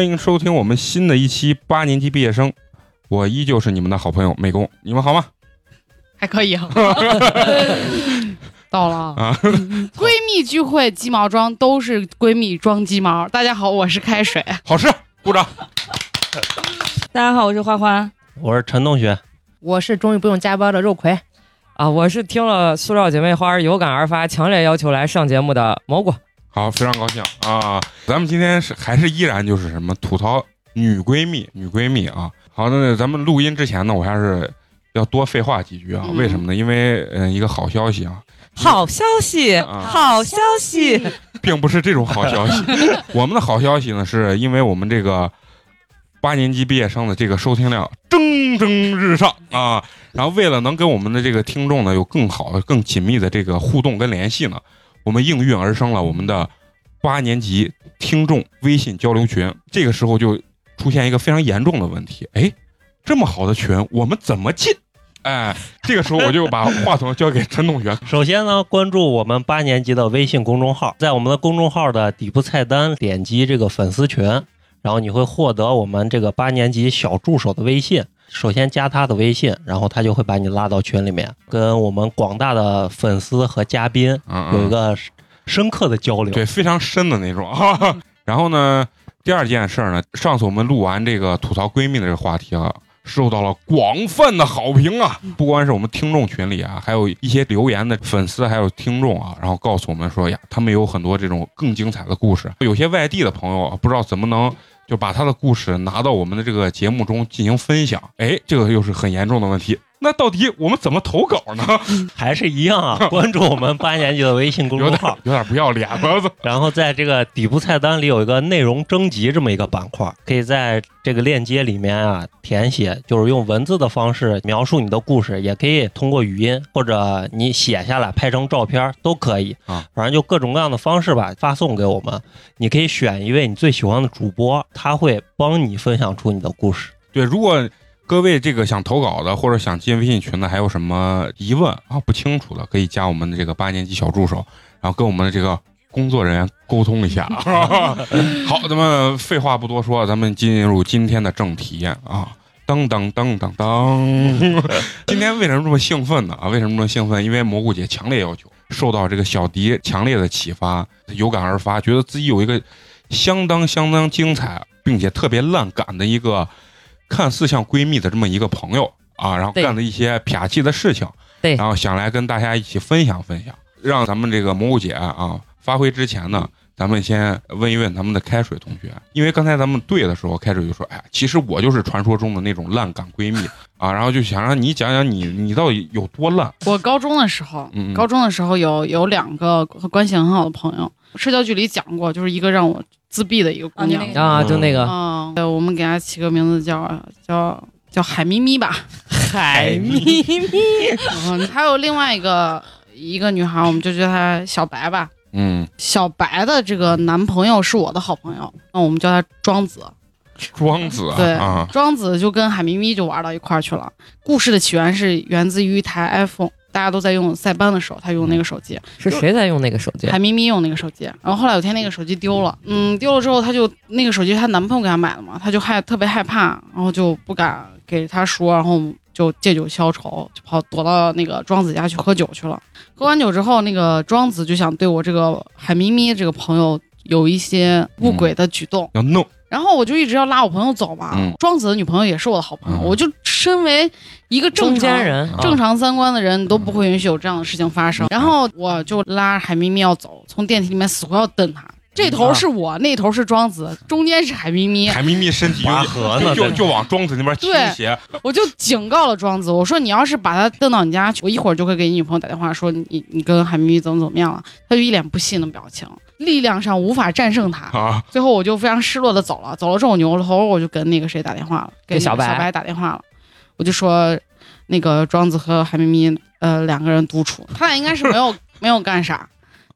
欢迎收听我们新的一期八年级毕业生，我依旧是你们的好朋友美工，你们好吗？还可以啊。到了啊，啊，闺蜜聚会鸡毛装都是闺蜜装鸡毛。大家好，我是开水。好吃，鼓掌。大家好，我是花花。我是陈同学。我是终于不用加班的肉葵，啊，我是听了塑料姐妹花有感而发，强烈要求来上节目的蘑菇。好，非常高兴啊！咱们今天是还是依然就是什么吐槽女闺蜜，女闺蜜啊。好，那咱们录音之前呢，我还是要多废话几句啊。嗯为什么呢？因为嗯、呃一个好消息啊，好消息，啊好消息！并不是这种好消息。我们的好消息呢，是因为我们这个八年级毕业生的这个收听量蒸蒸日上啊。然后为了能跟我们的这个听众呢有更好的、更紧密的这个互动跟联系呢，我们应运而生了我们的八年级听众微信交流群。这个时候就出现一个非常严重的问题，哎，这么好的群，我们怎么进？哎，这个时候我就把话筒交给陈同学。首先呢，关注我们八年级的微信公众号，在我们的公众号的底部菜单点击这个粉丝群，然后你会获得我们这个八年级小助手的微信。首先加他的微信，然后他就会把你拉到群里面，跟我们广大的粉丝和嘉宾嗯，有一个深刻的交流。对，非常深的那种。然后呢，第二件事儿呢，上次我们录完这个吐槽闺蜜的这个话题啊，受到了广泛的好评啊！不光是我们听众群里啊，还有一些留言的粉丝还有听众啊，然后告诉我们说呀，他们有很多这种更精彩的故事。有些外地的朋友啊，不知道怎么能。就把他的故事拿到我们的这个节目中进行分享，哎，这个又是很严重的问题。那到底我们怎么投稿呢？还是一样啊，关注我们八年级的微信公众号，有点不要脸了。然后在这个底部菜单里有一个内容征集这么一个板块，可以在这个链接里面啊填写，就是用文字的方式描述你的故事，也可以通过语音或者你写下来拍成照片都可以啊，反正就各种各样的方式吧，发送给我们。你可以选一位你最喜欢的主播，他会帮你分享出你的故事。对，如果各位这个想投稿的，或者想进微信群的，还有什么疑问啊不清楚的，可以加我们的这个八年级小助手，然后跟我们的这个工作人员沟通一下。好，咱们废话不多说，咱们进入今天的正题啊。噔噔噔噔噔！今天为什么这么兴奋呢？啊，为什么这么兴奋？因为蘑菇姐强烈要求，受到这个小迪强烈的启发，有感而发，觉得自己有一个相当相当精彩，并且特别烂感的一个看似像闺蜜的这么一个朋友啊，然后干的一些撇气的事情，对。然后想来跟大家一起分享分享，让咱们这个蘑菇姐啊发挥之前呢，咱们先问一问咱们的开水同学，因为刚才咱们对的时候，开水就说，哎，其实我就是传说中的那种烂感闺蜜啊，然后就想让你讲讲你你到底有多烂，我高中的时候，嗯嗯。高中的时候有有两个关系很好的朋友，社交距离讲过，就是一个让我自闭的一个姑娘啊你那个啊，就那个嗯，对，我们给她起个名字叫叫叫海咪咪吧。海咪咪，嗯，还有另外一个一个女孩，我们就叫她小白吧。嗯，小白的这个男朋友是我的好朋友，那我们叫他庄子。庄子对，啊，庄子就跟海咪咪就玩到一块儿去了。故事的起源是源自于一台 iPhone，大家都在用塞班的时候，他用那个手机，是谁在用那个手机？海咪咪用那个手机。然后后来有天那个手机丢了，嗯，丢了之后，她就那个手机她男朋友给她买的嘛，她就害特别害怕，然后就不敢给他说，然后就借酒消愁，就跑躲到那个庄子家去喝酒去了。喝完酒之后，那个庄子就想对我这个海咪咪这个朋友有一些不轨的举动，要弄，然后我就一直要拉我朋友走嘛。嗯庄子的女朋友也是我的好朋友，嗯我就身为一个正中常人，啊正常三观的人都不会允许有这样的事情发生。然后我就拉海咪咪要走，从电梯里面死活要蹬她。这头是我，那头是庄子，中间是海咪咪。海咪咪身体拔就河呢就就往庄子那边倾斜，我就警告了庄子，我说你要是把他蹬到你家去，我一会儿就会给你女朋友打电话说你你跟海咪咪怎么怎么样了。他就一脸不信的表情，力量上无法战胜他。啊，最后我就非常失落的走了，走了之后我扭了头，我就跟那个谁打电话了，给给小白。小白打电话了，我就说那个庄子和韩咪咪呃两个人独处，他俩应该是没有 没有干啥，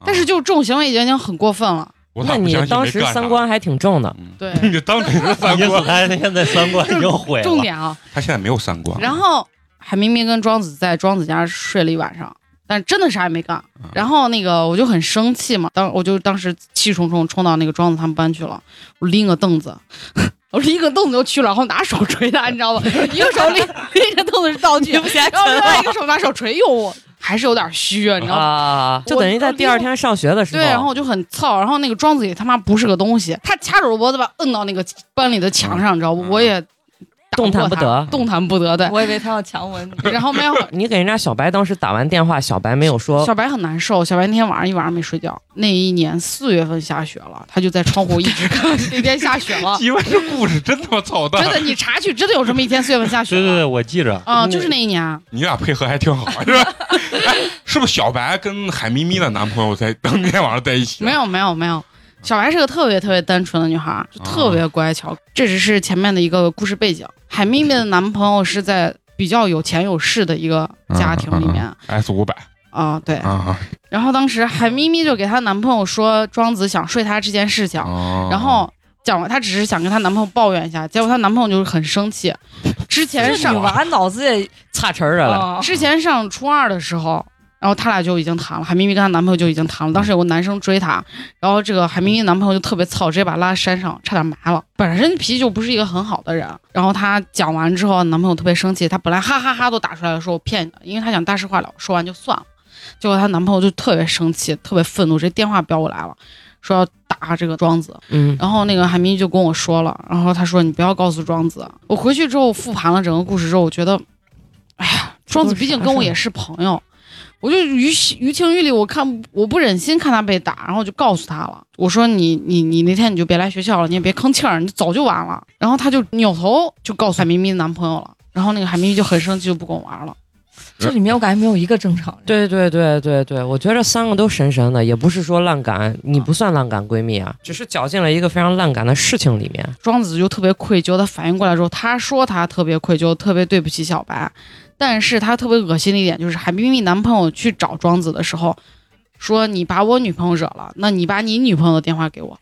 但是就这种行为已经已经很过分了。那你当时三观还挺正的，嗯。对，你当时是三意思观，他现在三观已经毁了。重点啊，他现在没有三观。然后海咪咪跟庄子在庄子家睡了一晚上，但真的啥也没干。嗯然后那个我就很生气嘛，当我就当时气冲冲冲到那个庄子他们班去了，我拎个凳子。我拎个凳子就去了，然后拿手捶他，你知道吗？一个手拎拎着凳子是道具，然后另外一个手拿手捶，哟，我还是有点虚，你知道吗？啊，就等于在第二天上学的时候，对，然后我就很燥，然后那个庄子也他妈不是个东西，他掐着我脖子把摁到那个班里的墙上，你知道不？嗯我也打动弹不得动弹不得，对。我以为他要强吻你。然后没有，你给人家小白当时打完电话，小白没有说小白很难受，小白那天晚上一晚上没睡觉。那一年四月份下雪了，他就在窗户一直看。那天下雪了，以为这故事真他妈操蛋真，的，你查去，真的有这么一天四月份下雪对对对，我记着。啊，就是那一年，你俩配合还挺好，是吧？哎，是不是小白跟海咪咪的男朋友在当天晚上在一起？没，有没有没有，小白是个特别特别单纯的女孩，就特别乖巧。这只是前面的一个故事背景。海咪咪的男朋友是在比较有钱有势的一个家庭里面，S 五百啊，对。啊，然后当时海咪咪就给她男朋友说庄子想睡她这件事情，哦然后讲完，她只是想跟她男朋友抱怨一下，结果她男朋友就是很生气。之前上女娃脑子也差词儿了。啊，之前上初二的时候，然后他俩就已经谈了，海咪咪跟她男朋友就已经谈了。当时有个男生追她，然后这个海咪咪男朋友就特别操，直接把她拉山上，差点埋了。本身脾气就不是一个很好的人，然后她讲完之后，男朋友特别生气，她本来哈哈哈都打出来了，说我骗你的，因为她想大事化了，说完就算了。结果她男朋友就特别生气，特别愤怒，直接电话飙过来了，说要打这个庄子。嗯，然后那个海咪就跟我说了，然后他说你不要告诉庄子。我回去之后复盘了整个故事之后，我觉得，哎呀，庄子毕竟跟我也是朋友，我就于于情于理，我看我不忍心看他被打，然后我就告诉他了，我说你你你那天你就别来学校了，你也别吭气儿，你早就完了。然后他就扭头就告诉海咪咪的男朋友了，然后那个海咪咪就很生气，就不跟我玩了。这里面我感觉没有一个正常人。对对对对对，我觉得三个都神神的，也不是说烂感，你不算烂感闺蜜啊，只是搅进了一个非常烂感的事情里面。庄子就特别愧疚，他反应过来之后，他说他特别愧疚，特别对不起小白，但是他特别恶心的一点就是，海冰冰男朋友去找庄子的时候，说你把我女朋友惹了，那你把你女朋友的电话给我，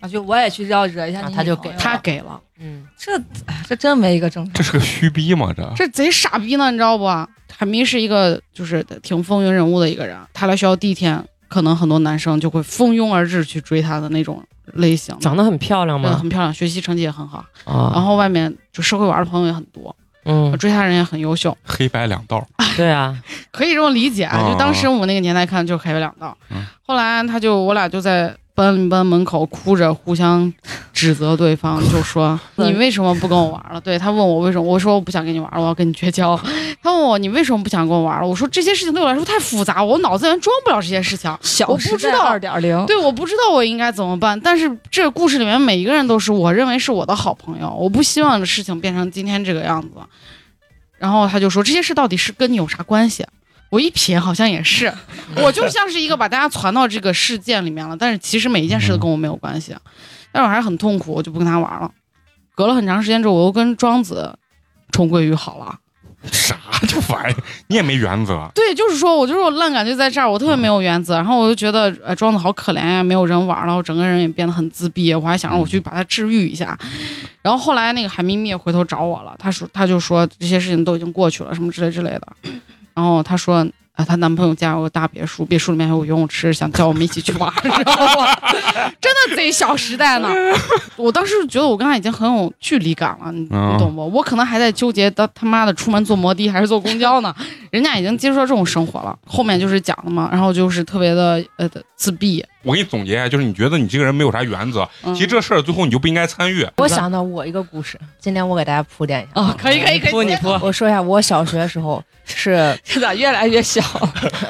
啊，就我也去要惹一下啊你他就给女朋友他给了，嗯，这哎这真没一个正常。这。是个虚逼吗？这。这贼傻逼呢，你知道不？海咪是一个就是挺风云人物的一个人，他来学校第一天，可能很多男生就会蜂拥而至去追她的那种类型，长得很漂亮吗？对很漂亮，学习成绩也很好，然啊，后外面就社会玩的朋友也很多，嗯，追她人也很优秀。黑白两道，对啊，可以这么理解，啊就当时我们那个年代看就是黑白两道。嗯。后来他就我俩就在班班门口哭着互相指责对方，就说 你为什么不跟我玩了？对他问我为什么，我说我不想跟你玩了，我要跟你绝交。他问我你为什么不想跟我玩了？我说这些事情对我来说太复杂，我脑子里面装不了这些事情。小我不知道二点零，对，我不知道我应该怎么办。但是这个故事里面每一个人都是我认为是我的好朋友，我不希望的事情变成今天这个样子。然后他就说这些事到底是跟你有啥关系？我一瞥，好像也是，我就像是一个把大家传到这个事件里面了，但是其实每一件事都跟我没有关系。但是我还是很痛苦，我就不跟他玩了。隔了很长时间之后，我又跟庄子重归于好了。啥这玩意儿？你也没原则，对，就是说我就是我烂感觉在这儿，我特别没有原则，然后我就觉得呃庄子好可怜呀，没有人玩了，我整个人也变得很自闭，我还想让我去把他治愈一下。然后后来那个海咪咪回头找我了，他说他就说这些事情都已经过去了，什么之类之类的。然后她说啊，她男朋友家有个大别墅，别墅里面还有游泳池，想叫我们一起去玩，你知道吗？真的贼小时代呢。我当时觉得我跟她已经很有距离感了，你懂不？我可能还在纠结他他妈的出门坐摩的还是坐公交呢，人家已经接受这种生活了。后面就是讲的嘛，然后就是特别的呃自闭。我给你总结一下，就是你觉得你这个人没有啥原则，嗯其实这事儿最后你就不应该参与。我想到我一个故事，今天我给大家铺垫一下。啊，可以可以可以，铺你铺，我说一下，我小学的时候是 这咋越来越小？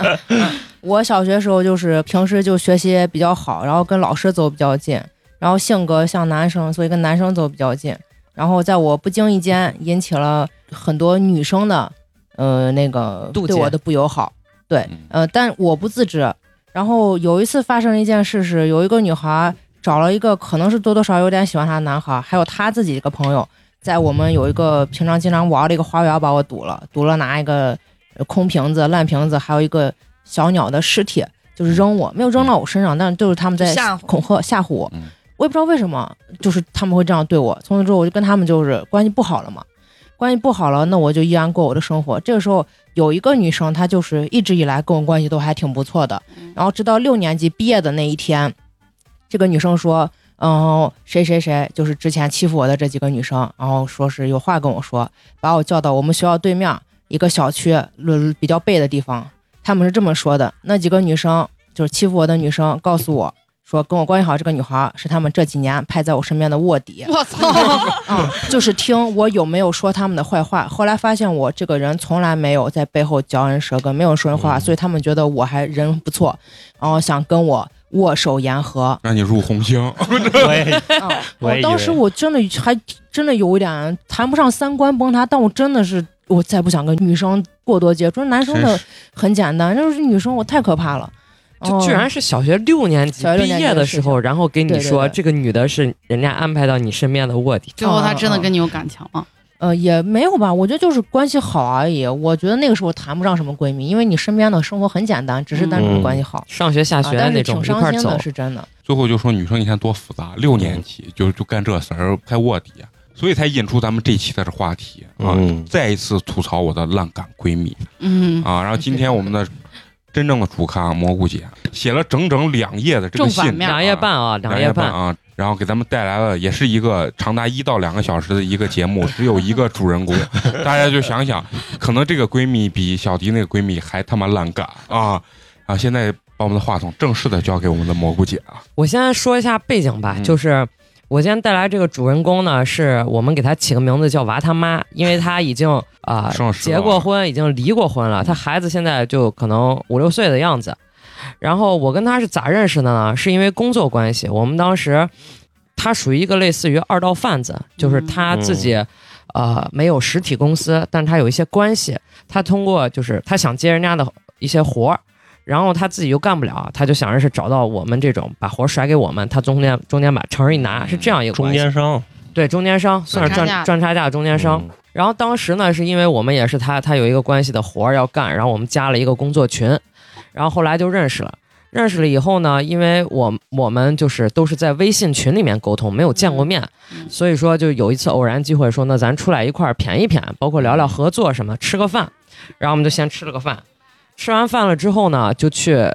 我小学时候就是平时就学习比较好，然后跟老师走比较近，然后性格像男生，所以跟男生走比较近。然后在我不经意间引起了很多女生的，呃，那个对我的不友好。对嗯，呃，但我不自知。然后有一次发生了一件事是，有一个女孩找了一个可能是多多少少有点喜欢她的男孩，还有她自己一个朋友，在我们有一个平常经常玩的一个花园把我堵了，堵了拿一个呃空瓶子、烂瓶子，还有一个小鸟的尸体，就是扔我，没有扔到我身上，但是就是他们在恐吓吓唬我嗯。我也不知道为什么，就是他们会这样对我。从此之后，我就跟他们就是关系不好了嘛。关系不好了，那我就依然过我的生活。这个时候有一个女生，她就是一直以来跟我关系都还挺不错的。然后直到六年级毕业的那一天，这个女生说：“嗯，谁谁谁就是之前欺负我的这几个女生，然后说是有话跟我说，把我叫到我们学校对面一个小区论比较背的地方。他们是这么说的：那几个女生就是欺负我的女生，告诉我说跟我关系好这个女孩是他们这几年派在我身边的卧底。我 操！嗯，就是听我有没有说他们的坏话。后来发现我这个人从来没有在背后嚼人舌根，没有说人坏话，嗯所以他们觉得我还人不错，然后想跟我握手言和。让你入红星，我当时我真的还真的有一点谈不上三观崩塌，但我真的是我再不想跟女生过多接触。男生的很简单，就是女生我太可怕了。就居然是小学六年级毕业的时候，然后给你说这个女的是人家安排到你身边的卧底。最后她真的跟你有感情吗。呃，也没有吧，我觉得就是关系好而已。我觉得那个时候谈不上什么闺蜜，因为你身边的生活很简单，只是单纯的关系好。上学下啊学那种挺一块走伤心的，，是真的。最后就说女生你看多复杂，六年级就就干这事儿，还卧底，所以才引出咱们这期的这话题啊，嗯再一次吐槽我的烂感闺蜜嗯，啊。然后今天我们的真正的主咖蘑菇姐写了整整两页的这个信，两页半啊，两页半。啊，然后给咱们带来了也是一个长达一到两个小时的一个节目，只有一个主人公，大家就想想，可能这个闺蜜比小迪那个闺蜜还他妈烂感啊。啊！现在把我们的话筒正式的交给我们的蘑菇姐啊，我先说一下背景吧，嗯。就是我今天带来这个主人公呢，是我们给他起个名字叫娃他妈，因为他已经啊、结过婚，已经离过婚了，他孩子现在就可能五六岁的样子。然后我跟他是咋认识的呢？是因为工作关系，我们当时他属于一个类似于二道贩子，就是他自己。呃，没有实体公司，但他有一些关系，他通过就是他想接人家的一些活儿，然后他自己又干不了，他就想着是找到我们这种把活儿甩给我们，他中间中间把成儿一拿，是这样一个中间商，对中间商算是赚赚赚差价中间商。嗯。然后当时呢，是因为我们也是他他有一个关系的活儿要干，然后我们加了一个工作群，然后后来就认识了。认识了以后呢，因为我我们就是都是在微信群里面沟通，没有见过面，嗯。所以说就有一次偶然机会说，那咱出来一块儿谝一谝，包括聊聊合作什么，吃个饭。然后我们就先吃了个饭，吃完饭了之后呢，就去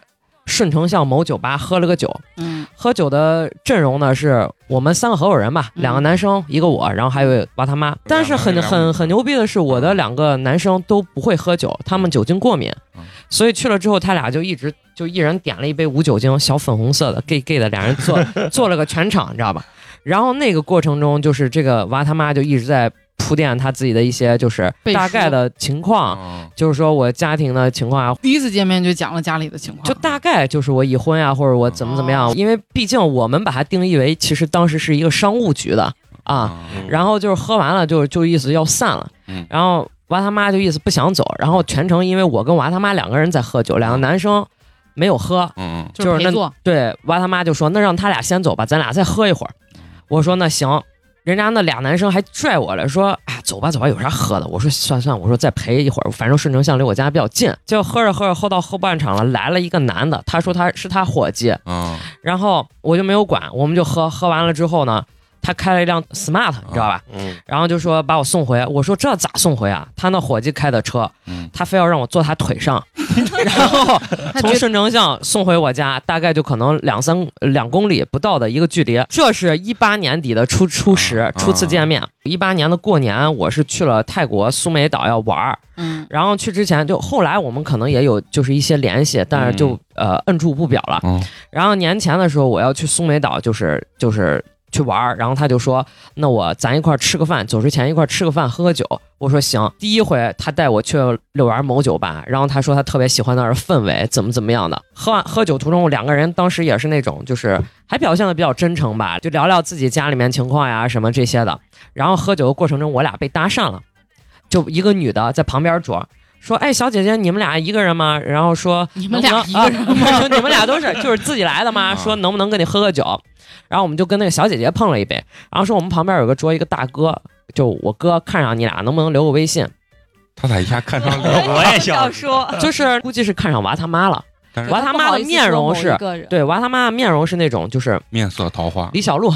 顺城巷某酒吧喝了个酒。嗯喝酒的阵容呢，是我们三个合伙人吧，嗯两个男生，一个我，然后还有娃他妈。但是很很很牛逼的是，我的两个男生都不会喝酒，他们酒精过敏嗯，所以去了之后，他俩就一直就一人点了一杯无酒精小粉红色的 gay gay 的，俩人做 做了个全场，你知道吧？然后那个过程中，就是这个娃他妈就一直在铺垫他自己的一些就是大概的情况，啊就是说我家庭的情况啊，第一次见面就讲了家里的情况，就大概就是我已婚啊，或者我怎么怎么样，哦。因为毕竟我们把它定义为，其实当时是一个商务局的啊，然后就是喝完了就就意思要散了，嗯。然后娃他妈就意思不想走，然后全程因为我跟娃他妈两个人在喝酒，两个男生没有喝，嗯嗯。就是那陪坐，对娃他妈就说那让他俩先走吧，咱俩再喝一会儿，我说那行。人家那俩男生还拽我了，说：“哎，走吧，走吧，有啥喝的？”我说：“算算，我说再陪一会儿，反正顺城巷离我家比较近。”结果喝着喝着，喝到后半场了，来了一个男的，他说他是他伙计，嗯然后我就没有管，我们就喝，喝完了之后呢，他开了一辆 smart，你知道吧？嗯，然后就说把我送回，我说这咋送回啊？他那伙计开的车，嗯他非要让我坐他腿上，然后从顺城巷送回我家，大概就可能两三两公里不到的一个距离。这是一八年底的初初始啊初次见面，一八年的过年我是去了泰国苏梅岛要玩儿，嗯然后去之前就后来我们可能也有就是一些联系，但是就、呃摁住不表了。嗯然后年前的时候我要去苏梅岛，就是就是去玩儿，然后他就说：“那我咱一块儿吃个饭，走之前一块儿吃个饭，喝个酒。”我说行。第一回他带我去六园某酒吧，然后他说他特别喜欢那儿氛围，怎么怎么样的。喝完喝酒途中，两个人当时也是那种就是还表现的比较真诚吧，就聊聊自己家里面情况呀什么这些的。然后喝酒的过程中，我俩被搭讪了，就一个女的在旁边桌。说，哎，小姐姐，你们俩一个人吗？然后说，你们俩一个人啊说 你们俩都是就是自己来的吗？啊说能不能跟你喝个酒？然后我们就跟那个小姐姐碰了一杯，然后说我们旁边有个桌一个大哥，就我哥看上你俩，能不能留个微信？他咋一下看上我我？也想说，就是估计是看上娃他妈了。娃他妈的面容是，对对，娃他妈的面容是那种就是面色桃花李小璐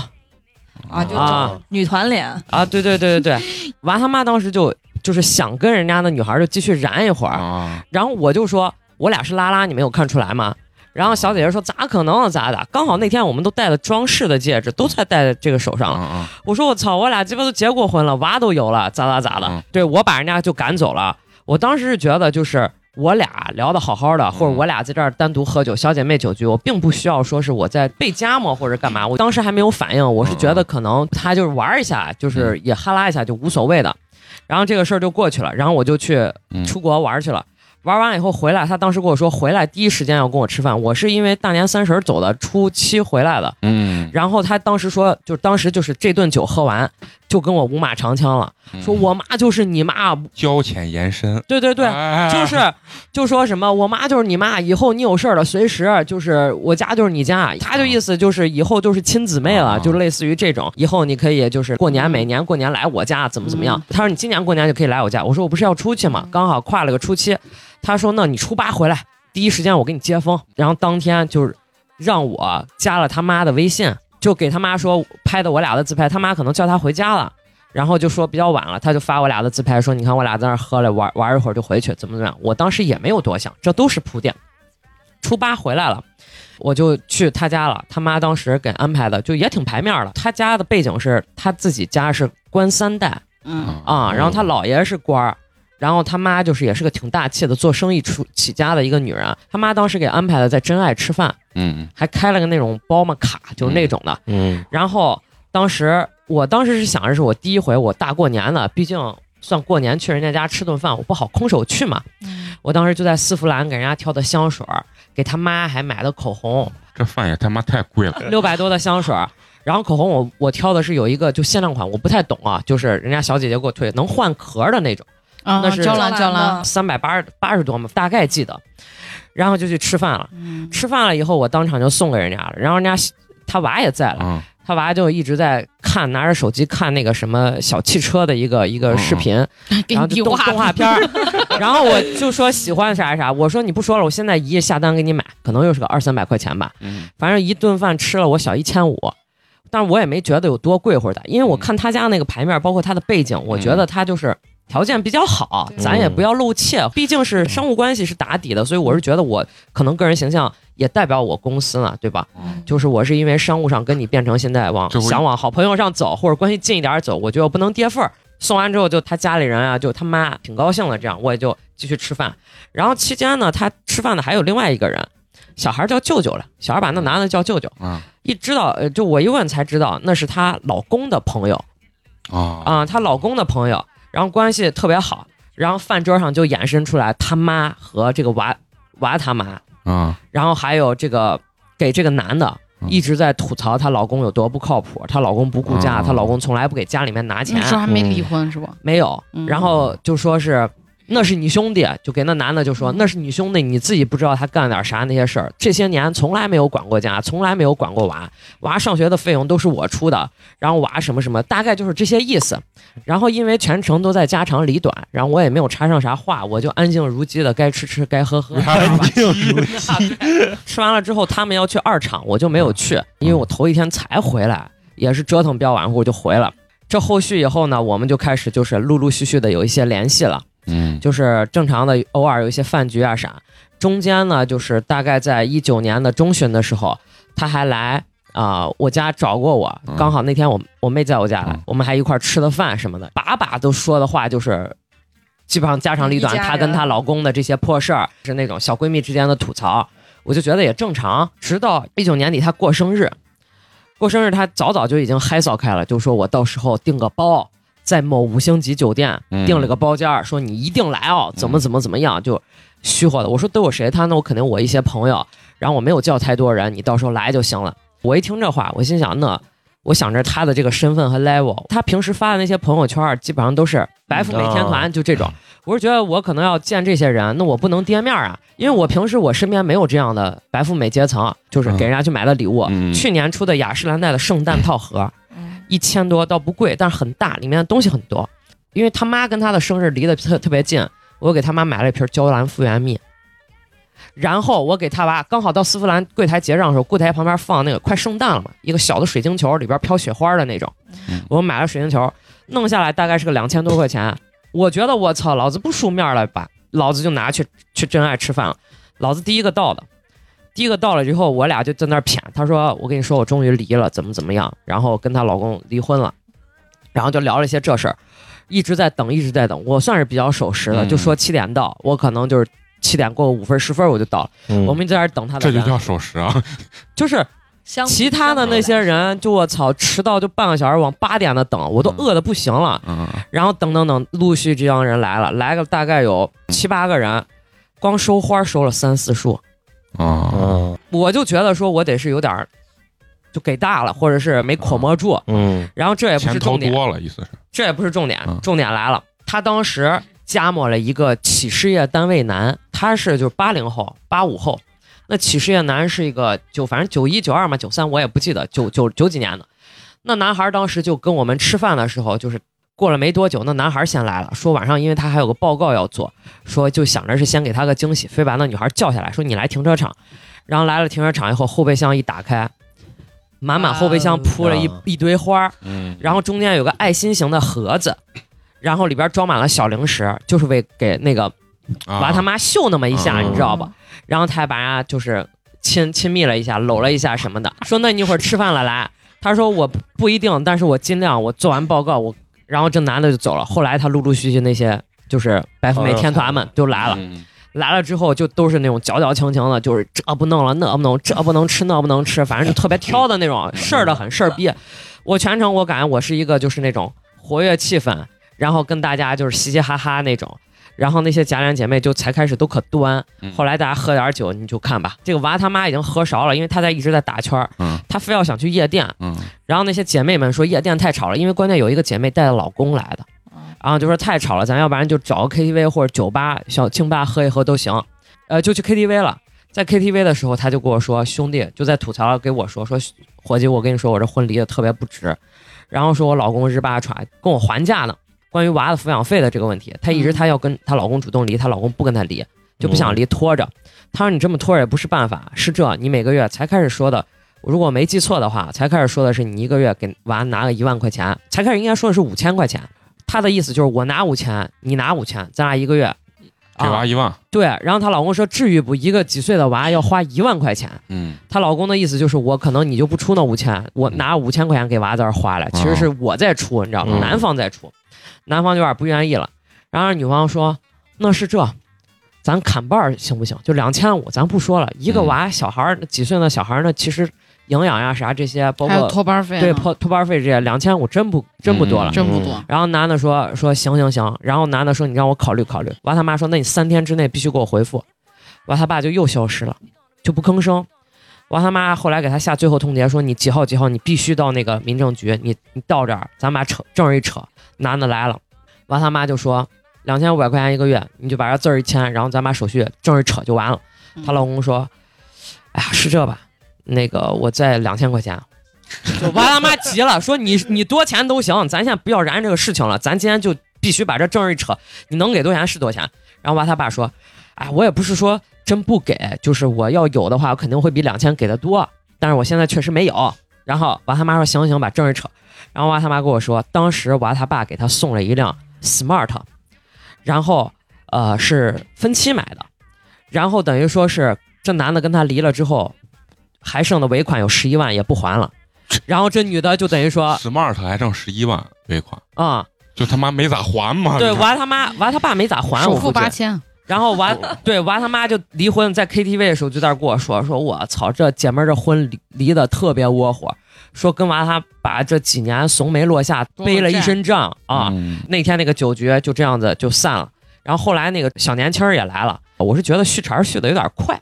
啊，就啊女团脸，啊，对对对对对，娃他妈当时就就是想跟人家的女孩就继续燃一会儿，啊，然后我就说我俩是拉拉，你没有看出来吗？然后小姐姐说咋可能咋的？刚好那天我们都戴了装饰的戒指，都在戴在这个手上。啊我说我操，我俩鸡巴都结过婚了，娃都有了，咋咋咋的？嗯对我把人家就赶走了。我当时是觉得就是。我俩聊的好好的，或者我俩在这儿单独喝酒，小姐妹酒局，我并不需要说是我在被加吗或者干嘛。我当时还没有反应，我是觉得可能他就是玩一下，就是也哈拉一下就无所谓的。然后这个事儿就过去了，然后我就去嗯出国玩去了。玩完了以后回来，他当时跟我说回来第一时间要跟我吃饭。我是因为大年三十儿走的，初七回来的。嗯，然后他当时说，就当时就是这顿酒喝完，就跟我五马长枪了，嗯说我妈就是你妈，交浅言深，对对对，哎就是就说什么我妈就是你妈，以后你有事儿了随时就是我家就是你家，他就意思就是以后就是亲姊妹了，啊就类似于这种，以后你可以就是过年每年过年来我家怎么怎么样。他说你今年过年就可以来我家，我说我不是要出去嘛，刚好跨了个初七，他说那你初八回来，第一时间我给你接风，然后当天就是让我加了他妈的微信，就给他妈说拍的我俩的自拍，他妈可能叫他回家了。然后就说比较晚了，他就发我俩的自拍，说你看我俩在那喝了玩玩一会儿就回去，怎么怎么样。我当时也没有多想，这都是铺垫。初八回来了，我就去他家了。他妈当时给安排的就也挺排面的。他家的背景是他自己家是官三代嗯啊，然后他姥爷是官儿，然后他妈就是也是个挺大气的，做生意出起家的一个女人。他妈当时给安排的在真爱吃饭，嗯还开了个那种包嘛卡，就是那种的。嗯，然后当时我当时是想着是我第一回我大过年的，毕竟算过年去人家家吃顿饭，我不好空手去嘛。我当时就在丝芙兰给人家挑的香水儿，给他妈还买的口红，这饭也他妈太贵了，六百多的香水儿。然后口红我我挑的是有一个就限量款，我不太懂啊，就是人家小姐姐给我推能换壳的那种，啊，那是娇兰娇兰，嗯三百八十八十多嘛，大概记得。然后就去吃饭了，嗯。吃饭了以后我当场就送给人家了，然后人家他娃也在了，嗯。他娃就一直在看，拿着手机看那个什么小汽车的一个一个视频，给然后就动动画片儿，然后我就说喜欢啥啥，我说你不说了，我现在一夜下单给你买，可能又是个二三百块钱吧，嗯。反正一顿饭吃了我小一千五，但是我也没觉得有多贵或者咋，因为我看他家那个牌面，包括他的背景，我觉得他就是。条件比较好，咱也不要露怯，毕竟是商务关系是打底的，所以我是觉得我可能个人形象也代表我公司呢，对吧？嗯就是我是因为商务上跟你变成现在往想往好朋友上走，或者关系近一点儿走，我觉得我不能跌份儿。送完之后，就他家里人啊，就他妈挺高兴的，这样我也就继续吃饭。然后期间呢，他吃饭的还有另外一个人，小孩叫舅舅了，小孩把那男的叫舅舅。啊一知道，呃，就我一问才知道，那是她老公的朋友啊啊，她老公的朋友，然后关系特别好。然后饭桌上就衍生出来他妈和这个娃娃他妈，啊然后还有这个给这个男的嗯一直在吐槽她老公有多不靠谱，她老公不顾家，嗯她老公从来不给家里面拿钱那，时候还没离婚是吧？没有嗯，然后就说是。那是你兄弟，就给那男的就说那是你兄弟，你自己不知道他干点啥那些事儿。这些年从来没有管过家，从来没有管过娃，娃上学的费用都是我出的，然后娃什么什么，大概就是这些意思。然后因为全程都在家长里短，然后我也没有插上啥话，我就安静如鸡的该吃吃该喝喝。吃完了之后，他们要去二厂，我就没有去，因为我头一天才回来，也是折腾比较晚乎就回了。这后续以后呢，我们就开始就是陆陆续续的有一些联系了，嗯就是正常的偶尔有一些饭局啊啥。中间呢，就是大概在一九年的中旬的时候，他还来啊、我家找过我嗯，刚好那天我我妹在我家来嗯，我们还一块儿吃了饭什么的，把把都说的话就是。基本上家长里短她跟她老公的这些破事儿是那种小闺蜜之间的吐槽，我就觉得也正常。直到一九年底她过生日，过生日她早早就已经嗨骚开了，就说我到时候订个包，在某五星级酒店嗯订了个包间儿，说你一定来哦，怎么怎么怎么样，就虚火的。我说都有谁？他那我肯定我一些朋友，然后我没有叫太多人，你到时候来就行了。我一听这话，我心想那。我想着他的这个身份和 level，他平时发的那些朋友圈基本上都是白富美天团，就这种。我是觉得我可能要见这些人，那我不能跌面啊，因为我平时我身边没有这样的白富美阶层，就是给人家去买的礼物。嗯去年出的雅诗兰黛的圣诞 套盒，嗯一千多，倒不贵，但是很大，里面的东西很多。因为他妈跟他的生日离得特特别近，我给他妈买了一瓶娇兰复原蜜。然后我给他娃刚好到丝芙兰柜台结账的时候，柜台旁边放那个快圣诞了嘛，一个小的水晶球，里边飘雪花的那种嗯。我买了水晶球，弄下来大概是个两千多块钱。我觉得我操，老子不输面了吧？老子就拿去去真爱吃饭了。老子第一个到的，第一个到了之后，我俩就在那儿谝。他说：“我跟你说，我终于离了，怎么怎么样？”然后跟她老公离婚了，然后就聊了一些这事儿，一直在等，一直在等。我算是比较守时的，嗯就说七点到，我可能就是七点过五分十分我就到了。嗯我们在这儿等他这就叫守时啊！就是其他的那些人，就我操，迟到就半个小时，往八点的等，我都嗯饿的不行了。嗯，然后等等等，陆续这帮人来了，来个大概有七八个人，光收花收了三四束。啊，嗯。我就觉得说我得是有点儿就给大了，或者是没捆摸住。嗯。然后这也不是重点，多了，意思是。这也不是重点嗯，重点来了，他当时加盟了一个企事业单位男，他是就是八零后、八五后。那企事业男是一个就反正九一九二嘛，九三我也不记得，九九九几年的。那男孩当时就跟我们吃饭的时候，就是过了没多久，那男孩先来了，说晚上因为他还有个报告要做，说就想着是先给他个惊喜，非把那女孩叫下来，说你来停车场。然后来了停车场以后，后备箱一打开，满满后备箱铺了一啊一堆花儿，嗯，然后中间有个爱心型的盒子，然后里边装满了小零食，就是为给那个啊娃他妈秀那么一下，嗯你知道吧？然后他还把人家就是亲亲密了一下，搂了一下什么的，说那你一会儿吃饭了来。他说我不不一定，但是我尽量，我做完报告我，然后这男的就走了。后来他陆陆续续那些就是白富美天团们就来了，嗯来了之后就都是那种矫矫情情的，就是这不弄了，那不弄，这不能吃，那不能吃，反正就特别挑的那种，事儿的很，事儿逼。我全程我感觉我是一个就是那种活跃气氛，然后跟大家就是嘻嘻哈哈那种。然后那些假脸姐妹就才开始都可端嗯，后来大家喝点酒，你就看吧。这个娃他妈已经喝勺了，因为他在一直在打圈他非要想去夜店。嗯然后那些姐妹们说夜店太吵了，因为关键有一个姐妹带着老公来的，然后就说太吵了，咱要不然就找个 KTV 或者酒吧、小清吧喝一喝都行。呃，就去 KTV 了。在 KTV 的时候，他就跟我说：“兄弟，就在吐槽给我说说，伙计，我跟你说，我这婚离的特别不值。然后说我老公日巴歘跟我还价呢，关于娃的抚养费的这个问题，她一直她要跟她老公主动离，她老公不跟她离，就不想离，拖着。她说你这么拖着也不是办法，是这，你每个月才开始说的，如果我没记错的话，才开始说的是你一个月给娃拿个一万块钱，才开始应该说的是五千块钱。她的意思就是我拿五千，你拿五千，咱俩一个月。给娃一万，对，然后她老公说至于不，一个几岁的娃要花一万块钱。嗯她老公的意思就是我可能你就不出那五千，我拿五千块钱给娃在这儿花了，其实是我在出，你知道吗？嗯男方在出，男方就有点不愿意了。然后女方说那是这，咱砍半儿行不行？就两千五，咱不说了，一个嗯娃小孩儿几岁的小孩儿呢，其实营养呀啥这些，包还有括托班费呢，对托托班费这些，两千五真不真不多了。嗯真不多。然后男的说说行行行，然后男的说你让我考虑考虑。娃他妈说那你三天之内必须给我回复。娃他爸就又消失了，就不吭声。娃他妈后来给他下最后通牒说你几号几号你必须到那个民政局，你你到这儿咱把扯证一扯。男的来了，娃他妈就说两千五百块钱一个月，你就把这字儿一签，然后咱把手续证一扯就完了。她老公说，哎呀是这吧，那个我再两千块钱。就娃他妈急了，说你你多钱都行，咱先不要燃这个事情了，咱今天就必须把这证一扯，你能给多少钱是多少钱。然后娃他爸说，哎，我也不是说真不给，就是我要有的话，我肯定会比两千给的多，但是我现在确实没有。然后娃他妈说行行，把证儿一扯。然后娃他妈跟我说，当时娃他爸给他送了一辆 Smart，然后呃是分期买的，然后等于说是这男的跟他离了之后，还剩的尾款有十一万也不还了，然后这女的就等于说 Smart 还剩十一万尾款，啊、就他妈没咋还嘛。对娃他妈娃他爸没咋还，首付八千，然后娃对娃他妈就离婚，在 KTV 的时候就在那跟我说，说我操，这姐们儿这婚离离的特别窝火，说跟娃他把这几年怂没落下，背了一身账啊。嗯那天那个酒局就这样子就散了。然后后来那个小年轻儿也来了，我是觉得续茬儿续的有点快，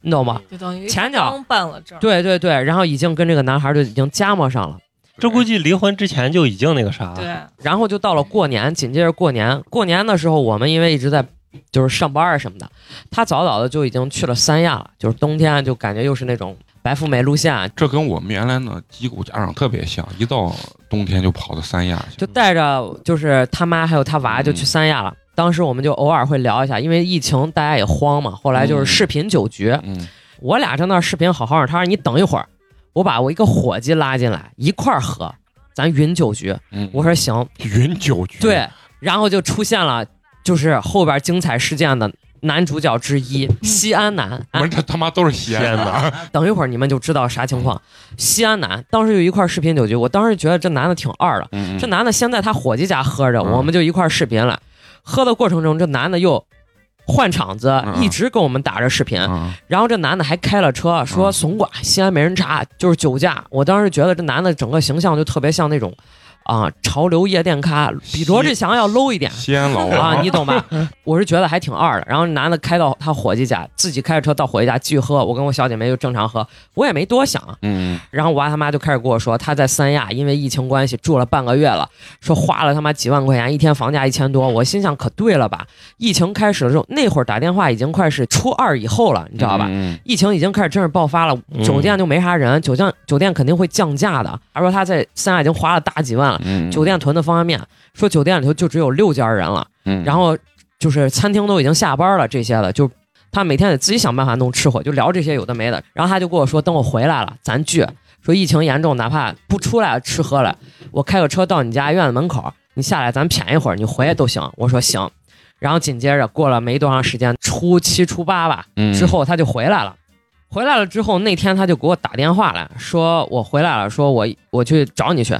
你懂吗？就等于前脚刚办了证，对对对，然后已经跟这个男孩儿就已经加磨上了。这估计离婚之前就已经那个啥。对，然后就到了过年，紧接着过年，过年的时候我们因为一直在就是上班啊什么的，他早早的就已经去了三亚了，就是冬天就感觉又是那种白富美路线，这跟我们原来的机构家长特别像，一到冬天就跑到三亚去，就带着就是他妈还有他娃就去三亚了。当时我们就偶尔会聊一下，因为疫情大家也慌嘛，后来就是视频酒局，嗯我俩在那视频好好的，他说你等一会儿，我把我一个伙计拉进来一块儿喝，咱云酒局。嗯，我说行，云酒局，对，然后就出现了，就是后边精彩事件的男主角之一西安男。不是他他妈都是西安的，等一会儿你们就知道啥情况。西安男当时有一块视频酒局，我当时觉得这男的挺二的，嗯这男的先在他伙计家喝着，嗯我们就一块儿视频了。喝的过程中，这男的又换场子，嗯一直跟我们打着视频。嗯然后这男的还开了车，说嗯怂寡西安没人查，就是酒驾。我当时觉得这男的整个形象就特别像那种啊潮流夜店咖，比罗志祥要 low 一点。西安老啊，你懂吧？我是觉得还挺二的。然后男的开到他伙计家，自己开着车到伙计家继续喝。我跟我小姐妹就正常喝，我也没多想。嗯然后我爸他妈就开始跟我说，他在三亚因为疫情关系住了半个月了，说花了他妈几万块钱，一天房价一千多。我心想，可对了吧？疫情开始的时候，那会儿打电话已经快是初二以后了，你知道吧？嗯疫情已经开始正式爆发了，嗯酒店就没啥人，酒店酒店肯定会降价的。他说他在三亚已经花了大几万了，嗯，酒店囤的方便面，说酒店里头就只有六家人了。嗯，然后就是餐厅都已经下班了，这些的就他每天得自己想办法弄吃货，就聊这些有的没的。然后他就跟我说，等我回来了，咱聚。说疫情严重，哪怕不出来吃喝了，我开个车到你家院子门口，你下来咱谝一会儿，你回来都行。我说行。然后紧接着过了没多长时间，初七初八吧，嗯之后他就回来了。回来了之后，那天他就给我打电话来说，我回来了，说我我去找你去。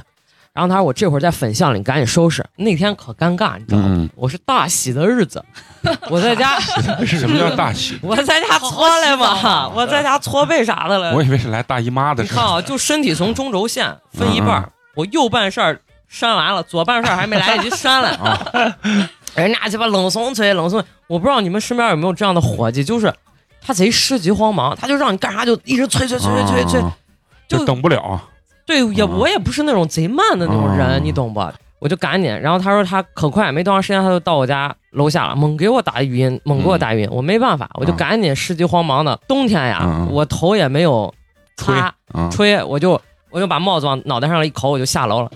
然后他说我这会儿在粉巷里，你赶紧收拾。那天可尴尬，你知道吗？嗯，我是大喜的日子，我在家，什么叫大喜？我在家搓来嘛，我在家搓背啥的了。我以为是来大姨妈的事你看啊，就身体从中轴线分一半儿，我右半扇儿扇完了，左半扇儿还没来得及扇了。人家鸡巴冷怂吹冷怂，我不知道你们身边有没有这样的伙计，就是他贼失急慌忙，他就让你干啥就一直催催催催催催，就等不了，对，也啊。我也不是那种贼慢的那种啊。人，你懂不？我就赶紧，然后他说他可快，没多长时间他就到我家楼下了，猛给我打语音，猛给我打语音，我没办法，我就啊。赶紧失急慌忙的，冬天呀，嗯我头也没有吹擦啊，吹，我就我就把帽子往脑袋上了一扣，我就下楼了，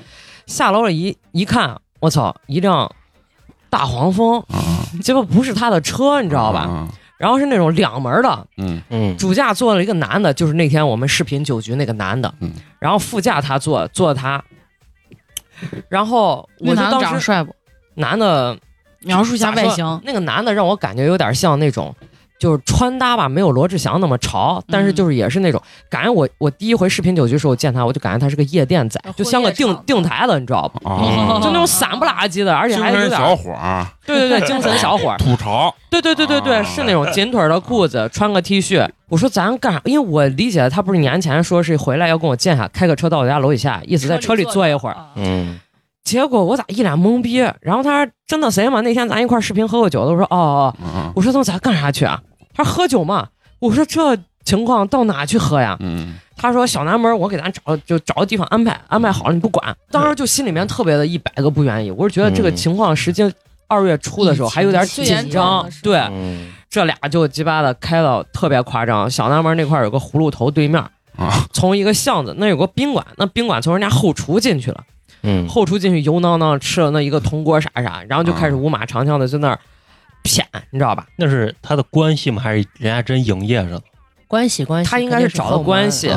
下楼了一一看，我操，一辆大黄蜂，啊，结果不是他的车，你知道吧？啊？然后是那种两门的，嗯嗯，主驾坐了一个男的，就是那天我们视频酒局那个男的，嗯然后副驾他坐坐他，然后那男的我就当时长得帅不？男的描述一下外形。那个男的让我感觉有点像那种。就是穿搭吧，没有罗志祥那么潮，但是就是也是那种感觉我。我第一回视频酒局时候见他，我就感觉他是个夜店仔，就像个定定台的，你知道吧？啊，就那种散不拉几的，而且还有点小伙儿，对对对，精神小伙儿，吐槽，对对对对对，啊是那种紧腿儿的裤子，穿个 T 恤。我说咱干啥？因为我理解他不是年前说是回来要跟我见下，开个车到我家楼底下，意思在车里坐一会儿。啊嗯，结果我咋一脸懵逼？然后他说真的谁嘛？那天咱一块儿视频喝过酒的。我说哦哦，嗯我说那咱干啥去啊？他说喝酒嘛。我说这情况到哪去喝呀？嗯他说小南门我给咱找就找个地方安排安排好了，你不管。当时就心里面特别的一百个不愿意。我是觉得这个嗯情况时间二月初的时候还有点紧张对。嗯这俩就鸡巴的开到特别夸张。小南门那块儿有个葫芦头对面，啊，从一个巷子那有个宾馆，那宾馆从人家后厨进去了，嗯，后厨进去油囊囊吃了那一个铜锅啥啥，然后就开始五马长枪的在那儿骗，你知道吧？那是他的关系吗？还是人家真营业着的？关系关系，他应该是找的关系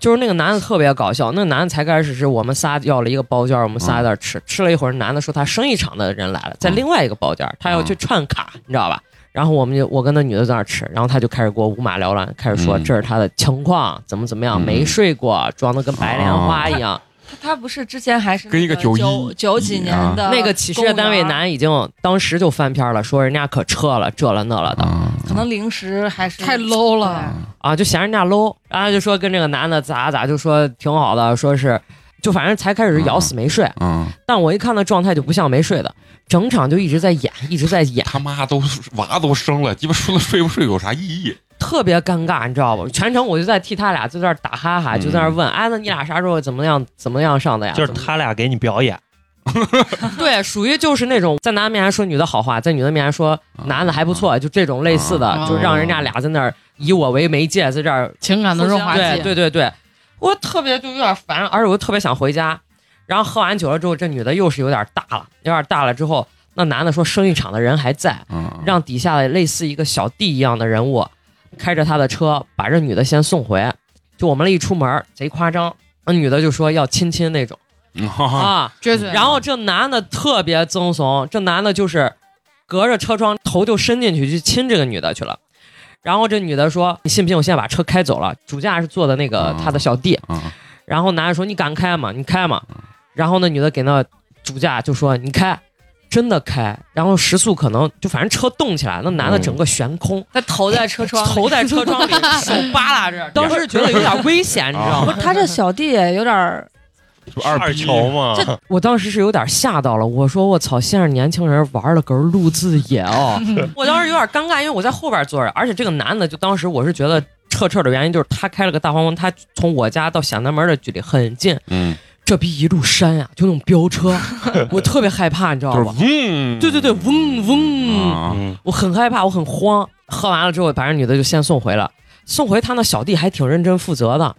就是那个男的特别搞笑，那个男的才开始是我们仨要了一个包间，我们仨在那儿吃，吃了一会儿，男的说他生意场的人来了，在另外一个包间，他要去串卡，你知道吧？然后我们就我跟那女的在那吃，然后他就开始给我五马聊乱，开始说嗯这是他的情况，怎么怎么样，嗯没睡过，装的跟白莲花一样。他不是之前还是跟一个那91九九几年的那个企事业单位男已经当时就翻篇了，说人家可撤了这了那了的。啊。可能零时还是太 low 了。啊，就嫌人家 low，然后就说跟这个男的咋咋，就说挺好的，说是就反正才开始咬死没睡，嗯，但我一看那状态就不像没睡的，整场就一直在演，一直在演，他妈都娃都生了，鸡巴说了睡不睡有啥意义？特别尴尬，你知道不？全程我就在替他俩就在那儿打哈哈，嗯就在那儿问，哎，那你俩啥时候怎么样怎么样上的呀？就是他俩给你表演，对，属于就是那种在男的面前说女的好话，在女的面前说男的还不错，就这种类似的，啊就让人家俩在那儿以我为媒介，在这儿情感的润滑对剂。对对对，我特别就有点烦，而且我特别想回家。然后喝完酒了之后，这女的又是有点大了，有点大了之后，那男的说生意场的人还在，嗯，让底下的类似一个小弟一样的人物开着他的车把这女的先送回。就我们一出门，贼夸张，那女的就说要亲亲那种啊，撅嘴，然后这男的特别赠怂，这男的就是隔着车窗头就伸进去去亲这个女的去了。然后这女的说：“你信不信我现在把车开走了？”主驾是坐的那个嗯他的小弟。嗯然后男的说：“你敢开吗？你开吗？”然后那女的给那主驾就说：“你开，真的开。”然后时速可能就反正车动起来，那男的整个悬空，他头在车窗里，头在车窗里，手扒拉着，当时觉得有点危险，你知道吗？不是他这小弟也有点儿二就二逼球嘛，我当时是有点吓到了，我说我操，现在年轻人玩了个录字野哦，我当时有点尴尬，因为我在后边坐着，而且这个男的就当时我是觉得撤撤的原因就是他开了个大黄蜂，他从我家到小南门的距离很近，嗯，这逼一路山呀、就那种飙车，我特别害怕，你知道吧？嗡，对对对，嗡嗡，我很害怕，我很慌。喝完了之后，把人女的就先送回了，送回他那小弟还挺认真负责的，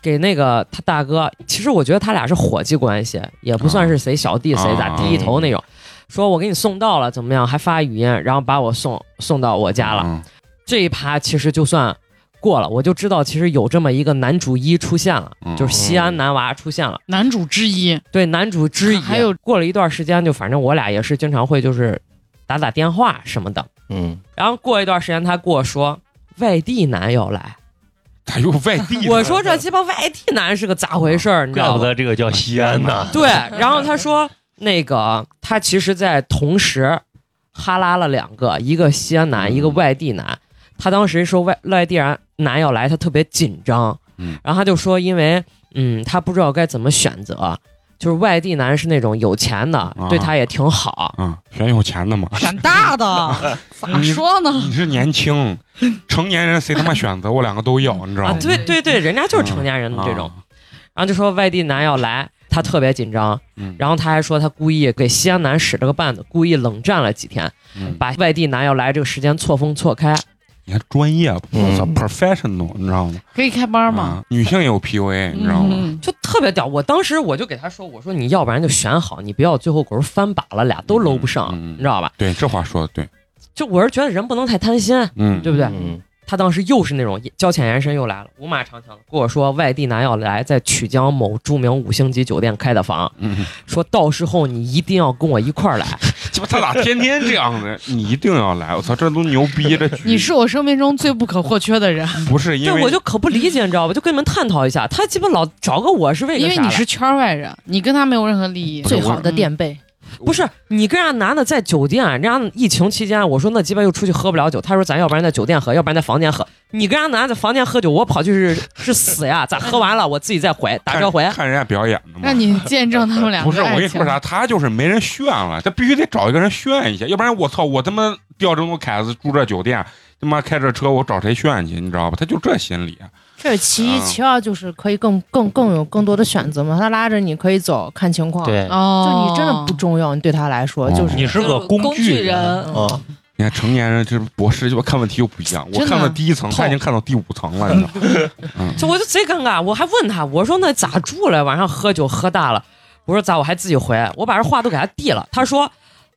给那个他大哥。其实我觉得他俩是伙计关系，也不算是谁小弟谁咋啊低一头那种。说我给你送到了，怎么样？还发语音，然后把我送送到我家了。嗯这一趴其实就算过了，我就知道其实有这么一个男主一出现了，嗯就是西安男娃出现了。男主之一，对，男主之一。还有过了一段时间，就反正我俩也是经常会就是打打电话什么的。嗯，然后过一段时间，他跟我说外地男要来，他又外地的，我说这鸡巴外地男是个咋回事儿？你知怪不吗？得这个叫西安呢。对，然后他说那个他其实在同时哈拉了两个，一个西安男，一个外地男。他当时说外外地人男要来，他特别紧张，嗯然后他就说因为嗯他不知道该怎么选择，就是外地男是那种有钱的，对他也挺好。嗯，选有钱的嘛。选大的，咋说呢？你是年轻，成年人谁他妈选择？我两个都要，你知道啊，吗？对对对，人家就是成年人的这种。然后就说外地男要来，他特别紧张，嗯，然后他还说他故意给西安男使了个绊子，故意冷战了几天，嗯把外地男要来这个时间错峰错开。你还专业，我嗯操，professional，你知道吗？可以开班吗？啊，女性也有 PUA，你知道吗？嗯，就特别屌，我当时我就给他说，我说你要不然就选好，你不要最后狗翻把了，俩都搂不上，你知道吧？对，这话说的对，就我是觉得人不能太贪心，嗯，对不对？嗯，他当时又是那种交浅言深又来了，五马长枪的跟我说外地男要来，在曲江某著名五星级酒店开的房，嗯，说到时候你一定要跟我一块儿来。鸡巴他咋天天这样呢？你一定要来，我操，这都牛逼，这你是我生命中最不可或缺的人，不是因对，为我就可不理解，你知道吧？就跟你们探讨一下，他鸡巴老找个我是为啥因为你是圈外人，你跟他没有任何利益。最好的垫背。不是你跟人家男的在酒店，人家疫情期间，我说那鸡巴又出去喝不了酒，他说咱要不然在酒店喝，要不然在房间喝。你跟人家男的在房间喝酒，我跑去是是死呀？咋喝完了我自己再回打车回？看看人家表演的嘛。让你见证他们俩不是我跟你说啥，他就是没人炫了，他必须得找一个人炫一下，要不然我操，我他妈吊这种凯子住这酒店，他妈开着车，我找谁炫去？你知道吧？他就这心理。这是其一，啊其二就是可以更更更有更多的选择嘛。他拉着你可以走，看情况。，对，哦，就你真的不重要，你对他来说哦就是你是个工具人，啊，你看成年人就是博士，就看问题又不一样。我看到第一层，他已经看到第五层了，你知道吗？嗯，就我就贼尴尬，我还问他，我说那咋住了？晚上喝酒喝大了，我说咋我还自己回？我把这话都给他递了，他说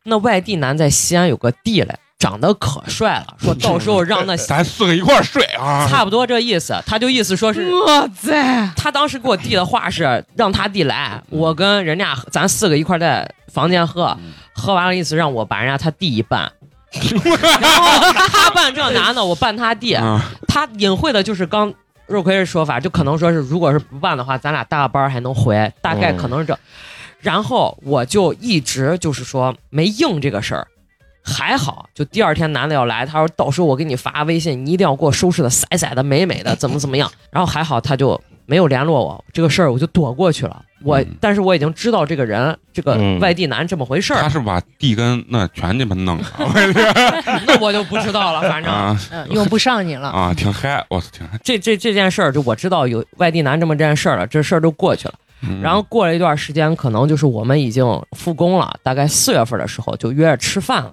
那外地男在西安有个弟嘞，长得可帅了，说到时候让那 咱四个一块儿睡啊。差不多这意思，他就意思说是。我在他当时给我递的话是让他弟来，我跟人家咱四个一块在房间喝，喝完了意思让我把人家他弟一半，然后他办这男的，我办他弟，嗯他隐晦的就是刚肉葵的说法，就可能说是，如果是不办的话，咱俩搭个班还能回，大概可能是这。然后我就一直就是说没应这个事儿，还好，就第二天男的要来，他说到时候我给你发微信，你一定要给我收拾的色色的、美美的，怎么怎么样。然后还好他就没有联络我，这个事儿我就躲过去了。我、嗯但是我已经知道这个人，这个嗯外地男这么回事儿，他是把地跟那全你们弄了 那我就不知道了。反正啊嗯，用不上你了。啊，挺嗨，我操，挺嗨。这这这件事儿，就我知道有外地男这么件事儿了，这事儿就过去了。嗯然后过了一段时间，可能就是我们已经复工了，大概四月份的时候就约着吃饭了。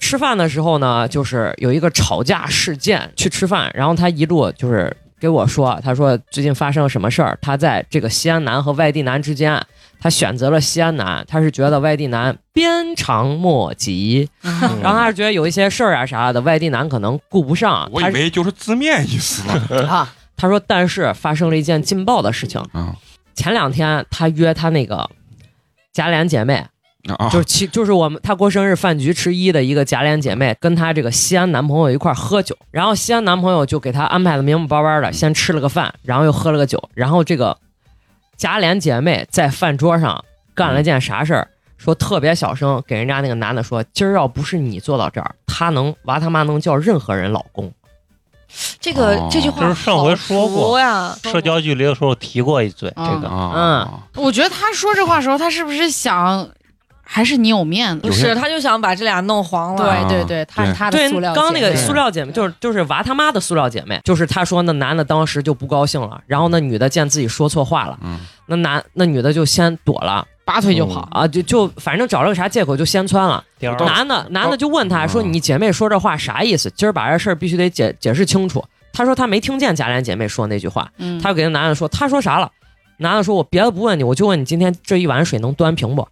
吃饭的时候呢，就是有一个吵架事件，去吃饭，然后他一路就是给我说，他说最近发生了什么事儿，他在这个西安男和外地男之间，他选择了西安男，他是觉得外地男鞭长莫及，嗯。然后他是觉得有一些事儿啊啥的，外地男可能顾不上，他我以为就是字面意思呢啊，他说但是发生了一件劲爆的事情，嗯前两天他约他那个贾琏姐妹，啊就是其就是我们她过生日饭局之一的一个贾琏姐妹，跟她这个西安男朋友一块喝酒，然后西安男朋友就给她安排的明明白白的，先吃了个饭，然后又喝了个酒，然后这个贾琏姐妹在饭桌上干了件啥事儿？说特别小声给人家那个男的说，今儿要不是你坐到这儿，他能娃他妈能叫任何人老公。这个哦这句话就是上回说过呀，社交距离的时候提过一嘴，这个嗯我觉得他说这话的时候，他是不是想还是你有面子？不是，他就想把这俩弄黄了。啊对对对，他是他的对，塑料刚刚那个塑料姐妹就是就是娃他妈的塑料姐妹，就是他说那男的当时就不高兴了，然后那女的见自己说错话了，嗯那男那女的就先躲了拔腿就跑。啊，就就反正找了个啥借口就先窜了。男的男的就问他说：“嗯你姐妹说这话啥意思？今儿把这事儿必须得解解释清楚。”他说他没听见贾琏姐妹说那句话，嗯，他就给那男的说：“他说啥了？”男的说：“我别的不问你，我就问你今天这一碗水能端平不？”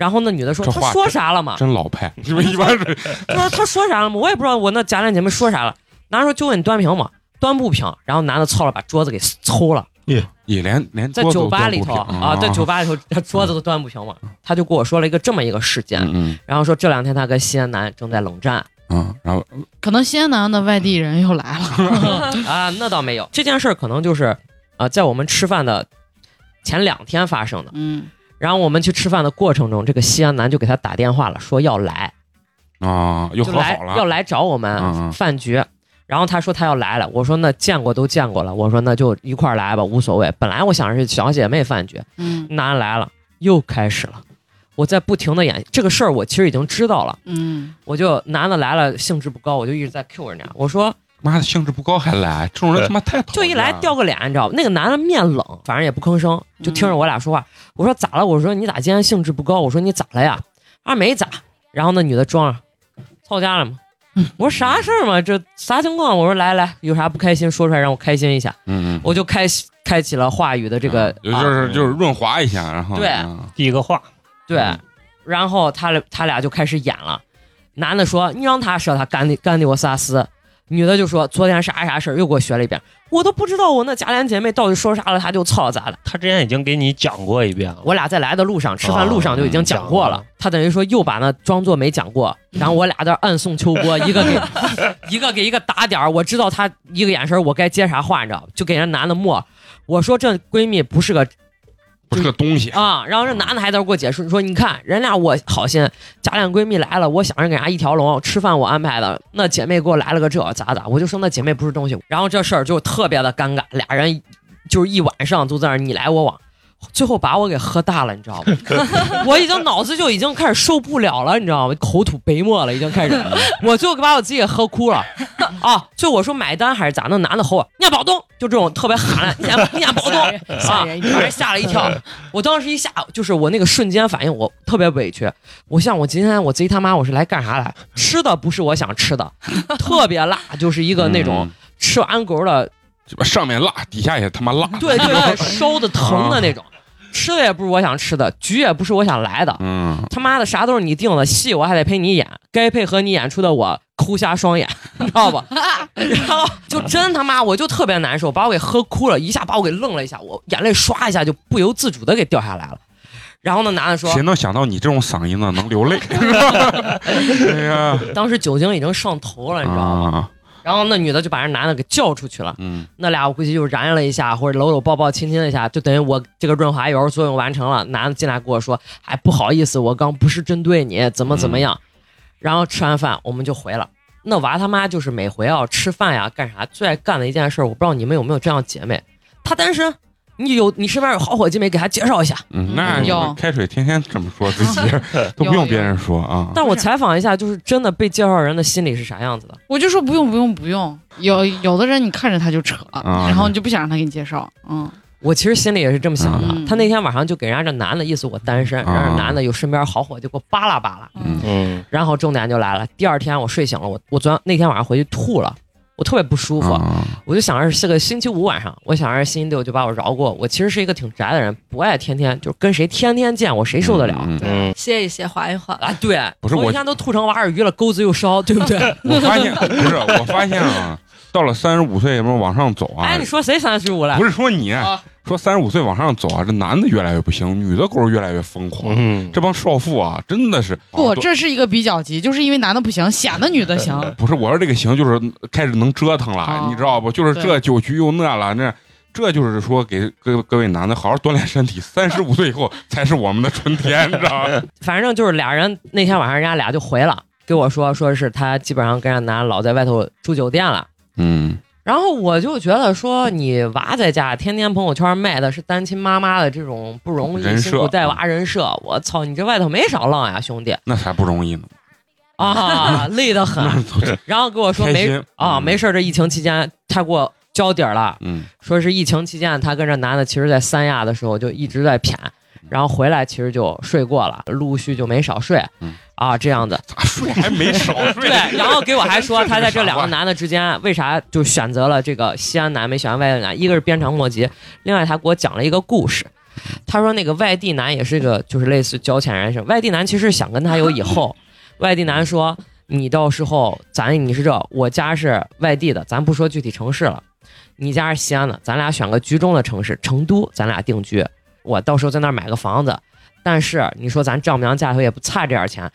然后那女的说：“这话他说啥了嘛？”真老派，你们一般是他说他说啥了嘛？我也不知道我那假两姐妹说啥了。男的说就问你端平嘛？端不平。然后男的操了，把桌子给抽了。也也连连在酒吧里头啊，在酒吧里头，他桌子都端不平嘛。他就跟我说了一个这么一个事件，嗯然后说这两天他跟西安男正在冷战嗯嗯，然后可能西安男的外地人又来了。啊，那倒没有。这件事儿可能就是啊，在我们吃饭的前两天发生的。嗯，然后我们去吃饭的过程中，这个西安男就给他打电话了，说要来，啊又来和好了，要来找我嗯们嗯饭局。然后他说他要来了，我说那见过都见过了，我说那就一块儿来吧，无所谓。本来我想是小姐妹饭局，嗯。男来了又开始了，我在不停的演这个事儿，我其实已经知道了，嗯，我就男的来了兴致不高，我就一直在 Q 人家，我说妈的兴致不高还来，这种人他妈太讨就一来掉个脸，你知道吧？那个男的面冷，反正也不吭声，就听着我俩说话。我说咋了？我说你咋今天兴致不高？我说你咋了呀？啊没咋。然后那女的装上吵架了吗？我说啥事儿嘛？这啥情况？我说来来，有啥不开心说出来，让我开心一下。嗯嗯，我就开开启了话语的这个啊，就啊是就是润滑一下，然后对嗯第一个话，对嗯，然后他俩他俩就开始演了。男的说：“你让他说他干的干的我啥事？”女的就说：“昨天啥啥事儿又给我学了一遍，我都不知道我那贾琏姐妹到底说啥了，她就操咋了。她之前已经给你讲过一遍了。我俩在来的路上，吃饭路上就已经讲过了。哦他等于说又把那装作没讲过，然后我俩在暗送秋波，一个给一个给一个打点儿我知道她一个眼神，我该接啥话，你知道吧？就给人男的默。我说这闺蜜不是个不是个东西，啊，然后这男的还在那给我解释说，你看人俩我好心，假恋闺蜜来了，我想着给人家一条龙，吃饭我安排的，那姐妹给我来了个这咋咋，我就说那姐妹不是东西，然后这事儿就特别的尴尬，俩人就是一晚上都在那儿你来我往。最后把我给喝大了，你知道吗？我已经脑子就已经开始受不了了，你知道吗？口吐白沫了，已经开始，我就把我自己给喝哭了啊！就我说买单还是咋？那男的吼我，你家保东，就这种特别喊的，你家你家保东，啊，把人吓了一跳。我当时一下就是我那个瞬间反应，我特别委屈。我想我今天我贼他妈我是来干啥来？吃的不是我想吃的，特别辣，就是一个那种嗯吃完狗的，上面辣，底下也他妈辣，对对对，烧的 疼的那种。吃的也不是我想吃的，局也不是我想来的。嗯，他妈的啥都是你定的，戏我还得陪你演，该配合你演出的我抠瞎双眼，你知道吧？然后就真他妈我就特别难受，把我给喝哭了，一下把我给愣了一下，我眼泪唰一下就不由自主的给掉下来了。然后那男的说谁，能想到你这种嗓音呢能流泪？哎呀，当时酒精已经上头了，你知道吗？啊，然后那女的就把人男的给叫出去了。嗯那俩我估计就燃了一下，或者搂搂抱抱亲亲了一下，就等于我这个润滑油作用完成了。男的进来跟我说：“哎，不好意思，我刚不是针对你，怎么怎么样。然后吃完饭我们就回了。那娃他妈就是每回要吃饭呀干啥最爱干的一件事，我不知道你们有没有这样姐妹，她单身，你有你身边有好伙计没？给他介绍一下。嗯，那有开水天天这么说自己，都不用别人说啊。但我采访一下，就是真的被介绍人的心理是啥样子的？我就说不用不用不用，有有的人你看着他就扯，啊然后你就不想让他给你介绍，嗯，我其实心里也是这么想的。嗯他那天晚上就给人家这男的意思我单身，啊让这男的有身边好伙计给我扒拉扒拉。嗯嗯然后重点就来了，第二天我睡醒了，我我昨天那天晚上回去吐了，我特别不舒服，啊我就想着是个星期五晚上，我想着星期六就把我饶过。我其实是一个挺宅的人，不爱天天就跟谁天天见，我谁受得了？嗯歇一歇，缓一缓。啊，对，不是我头一天都吐成娃儿鱼了，钩子又烧，对不对？我发现不是，我发现啊，到了三十五岁什么往上走啊哎，，你说谁三十五了？不是说你啊说三十五岁往上走啊，这男的越来越不行，女的狗越来越疯狂。嗯，这帮少妇啊，真的是不，啊这是一个比较级，就是因为男的不行，显得女的行，不是我说这个行，就是开始能折腾了，哦你知道不？就是这酒局又那了，那这就是说给各各位男的好好锻炼身体，三十五岁以后才是我们的春天，你知道吗？反正就是俩人那天晚上人家俩就回了，给我说说是他基本上跟人家男老在外头住酒店了。嗯，然后我就觉得说，你娃在家天天朋友圈卖的是单亲妈妈的这种不容易、辛苦带娃人设，我操，你这外头没少浪呀，兄弟。那才不容易呢。啊，累得很。然后跟我说没啊，嗯。没事，这疫情期间他给我交底儿了，嗯。说是疫情期间他跟这男的其实在三亚的时候就一直在谝，然后回来其实就睡过了，陆续就没少睡。嗯，啊，这样子。咋睡还没少睡？对，然后给我还说 他在这两个男男的之间为啥就选择了这个西安男没选外地男，一个是鞭长莫及，另外他给我讲了一个故事。他说那个外地男也是个就是类似交浅人生，外地男其实想跟他有以后，外地男说你到时候咱你是这，我家是外地的，咱不说具体城市了，你家是西安的，咱俩选个居中的城市，成都，咱俩定居，我到时候在那儿买个房子。但是你说咱丈母娘家头也不差这点钱，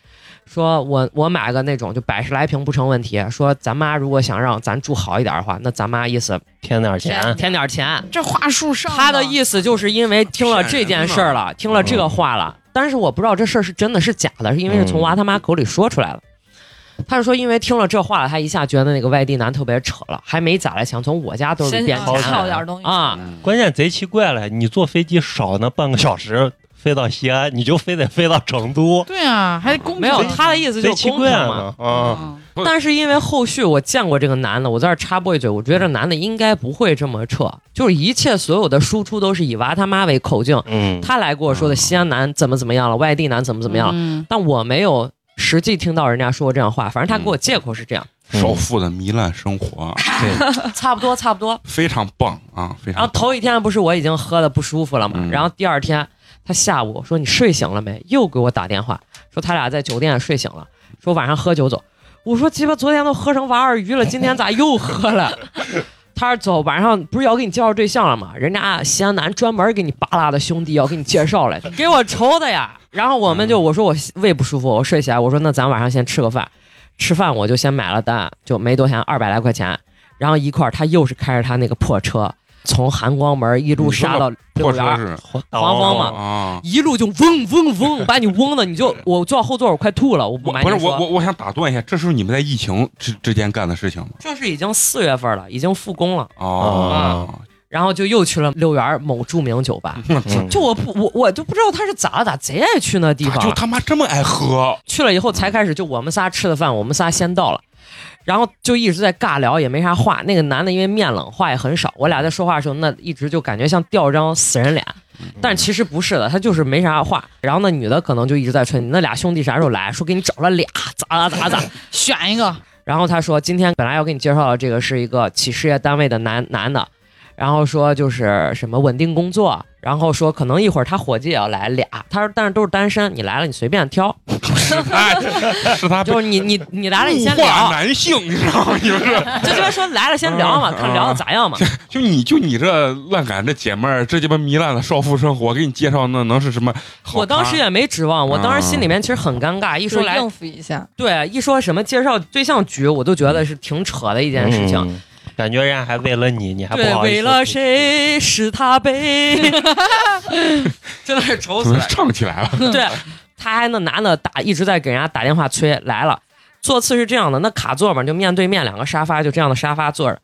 说我我买个那种就百十来平不成问题。说咱妈如果想让咱住好一点的话，那咱妈意思添点钱，添点钱。这话术上他的意思就是因为听了这件事儿了，听了这个话了，但是我不知道这事儿是真的是假的，是因为是从娃他妈口里说出来的。他是说，因为听了这话了，他一下觉得那个外地男特别扯了，还没咋来钱，从我家兜里先变钱掏了点东西啊！嗯关键贼奇怪了，你坐飞机少那半个小时飞到西安，你就非得飞到成都，对啊，还公平没有，他的意思就是公平嘛。啊！嗯。但是因为后续我见过这个男的，我在这插播一嘴，我觉得这男的应该不会这么撤，就是一切所有的输出都是以娃他妈为口径，嗯，他来跟我说的西安男怎么怎么样了，外地男怎么怎么样了，嗯。但我没有实际听到人家说过这样话，反正他给我借口是这样，首富的糜烂生活对，差不多差不多。非常棒啊，非常棒。然后头一天不是我已经喝的不舒服了嘛，嗯。然后第二天他下午说你睡醒了没？又给我打电话说他俩在酒店睡醒了，说晚上喝酒走。我说鸡巴昨天都喝成娃儿鱼了，今天咋又喝了？他说走，晚上不是要给你介绍对象了吗？人家西安男专门给你扒拉的兄弟要给你介绍来，给我愁的呀。然后我们就我说我胃不舒服，我睡起来，我说那咱晚上先吃个饭，吃饭我就先买了单，就没多钱，二百来块钱。然后一块儿他又是开着他那个破车，从含光门一路杀到六园，是黄蜂嘛啊，一路就嗡嗡嗡，把你嗡的，你就我坐后座我快吐了，我不我不是瞒你说。我我我想打断一下，这是你们在疫情之之间干的事情吗？这是已经四月份了，已经复工了，哦，然后就又去了六园某著名酒吧。嗯就我不我我就不知道他是咋了咋贼爱去那地方，就他妈这么爱喝？去了以后才开始就我们仨吃的饭，我们仨先到了，然后就一直在尬聊，也没啥话。那个男的因为面冷，话也很少。我俩在说话的时候，那一直就感觉像吊张死人脸，但其实不是的，他就是没啥话。然后那女的可能就一直在吹你那俩兄弟啥时候来，说给你找了俩，咋咋咋咋。选一个，然后他说今天本来要给你介绍的这个是一个企事业单位的男男的。然后说就是什么稳定工作，然后说可能一会儿他伙计也要来俩，他说但是都是单身，你来了你随便挑。是 他是他就是你你你来了，你先聊，男性，你知道吗？你们是 就这边说来了先聊嘛，嗯看聊的咋样嘛。就你就你这乱赶这姐妹儿，这鸡巴糜烂的少妇生活，给你介绍那能是什么？我当时也没指望，我当时心里面其实很尴尬，一说来应付一下，对一说什么介绍对象局，我都觉得是挺扯的一件事情。嗯感觉人家还为了你，你还不对，好意思为了谁是他悲，真的是愁死了。唱起来了？对，他还那男的打一直在给人家打电话催来了。座次是这样的，那卡座嘛，就面对面两个沙发，就这样的沙发坐着。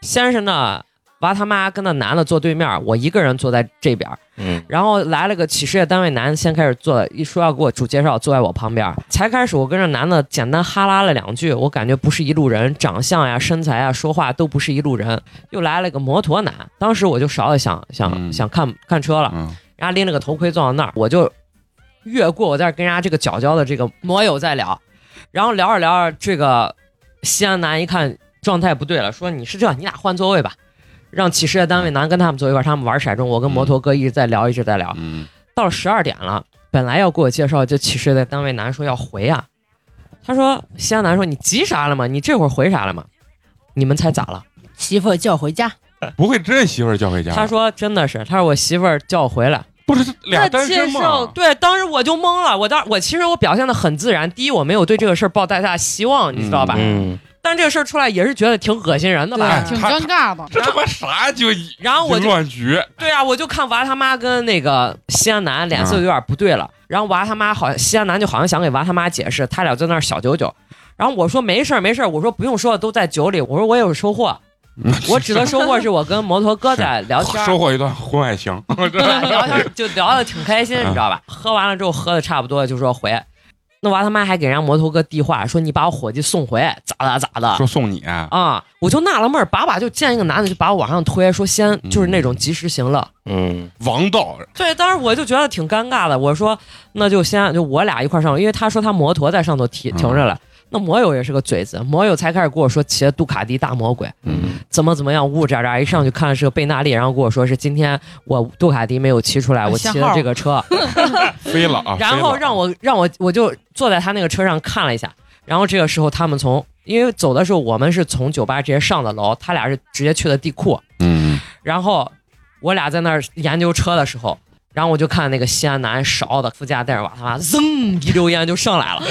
先是呢，娃他妈跟那男的坐对面，我一个人坐在这边。嗯，然后来了个企事业单位男，先开始坐，一说要给我主介绍，坐在我旁边。才开始，我跟这男的简单哈拉了两句，我感觉不是一路人，长相呀、身材呀、说话都不是一路人。又来了个摩托男，当时我就少了想想、嗯想看看车了，嗯，人家拎了个头盔坐到那儿，我就越过我在跟人家这个角角的这个摩友在聊，然后聊着聊着，这个西安男一看状态不对了，说你是这，你俩换座位吧，让企事业单位男跟他们坐一块儿，他们玩骰盅，我跟摩托哥一直在聊，一直在聊，嗯，到了十二点了，本来要给我介绍，就企事业单位男说要回啊，他说西安男说你急啥了吗，你这会儿回啥了吗？你们猜咋了？媳妇儿叫回家，不会真媳妇儿叫回家？他说真的是，他说我媳妇儿叫我回来。不是俩那单身介绍吗？对，当时我就懵了。我当我其实我表现的很自然。第一，我没有对这个事儿抱太大希望，你知道吧？嗯，但这个事儿出来也是觉得挺恶心人的吧？挺尴尬的。这他妈啥就然后我就乱局？对啊，我就看娃他妈跟那个西安男脸色有点不对了。然后娃他妈好，西安男就好像想给娃他妈解释，他俩在那儿小九九。然后我说没事儿没事儿，我说不用说，都在酒里。我说我也有收获，我指的收获是我跟摩托哥在聊天儿，收获一段婚外情，对？聊天就聊的挺开心，你知道吧？喝完了之后喝的差不多，就说回。那娃他妈还给人家摩托哥递话，说你把我伙计送回，咋的咋的说送你，啊？我就纳了闷儿，把把就见一个男的就把我往上推，说先就是那种及时行乐。嗯，王道，对，当时我就觉得挺尴尬的。我说那就先就我俩一块儿上，因为他说他摩托在上头停停着了。那摩友也是个嘴子，摩友才开始跟我说骑的杜卡迪大魔鬼，嗯，怎么怎么样，呜呜喳喳，一上去看的是个贝纳利，然后跟我说是今天我杜卡迪没有骑出来，我骑的这个车，飞了啊！然后让我让我我就坐在他那个车上看了一下，然后这个时候他们从因为走的时候我们是从酒吧直接上的楼，他俩是直接去的地库，嗯，然后我俩在那儿研究车的时候，然后我就看那个西安男勺的副驾带着娃他妈，噌一溜烟就上来了。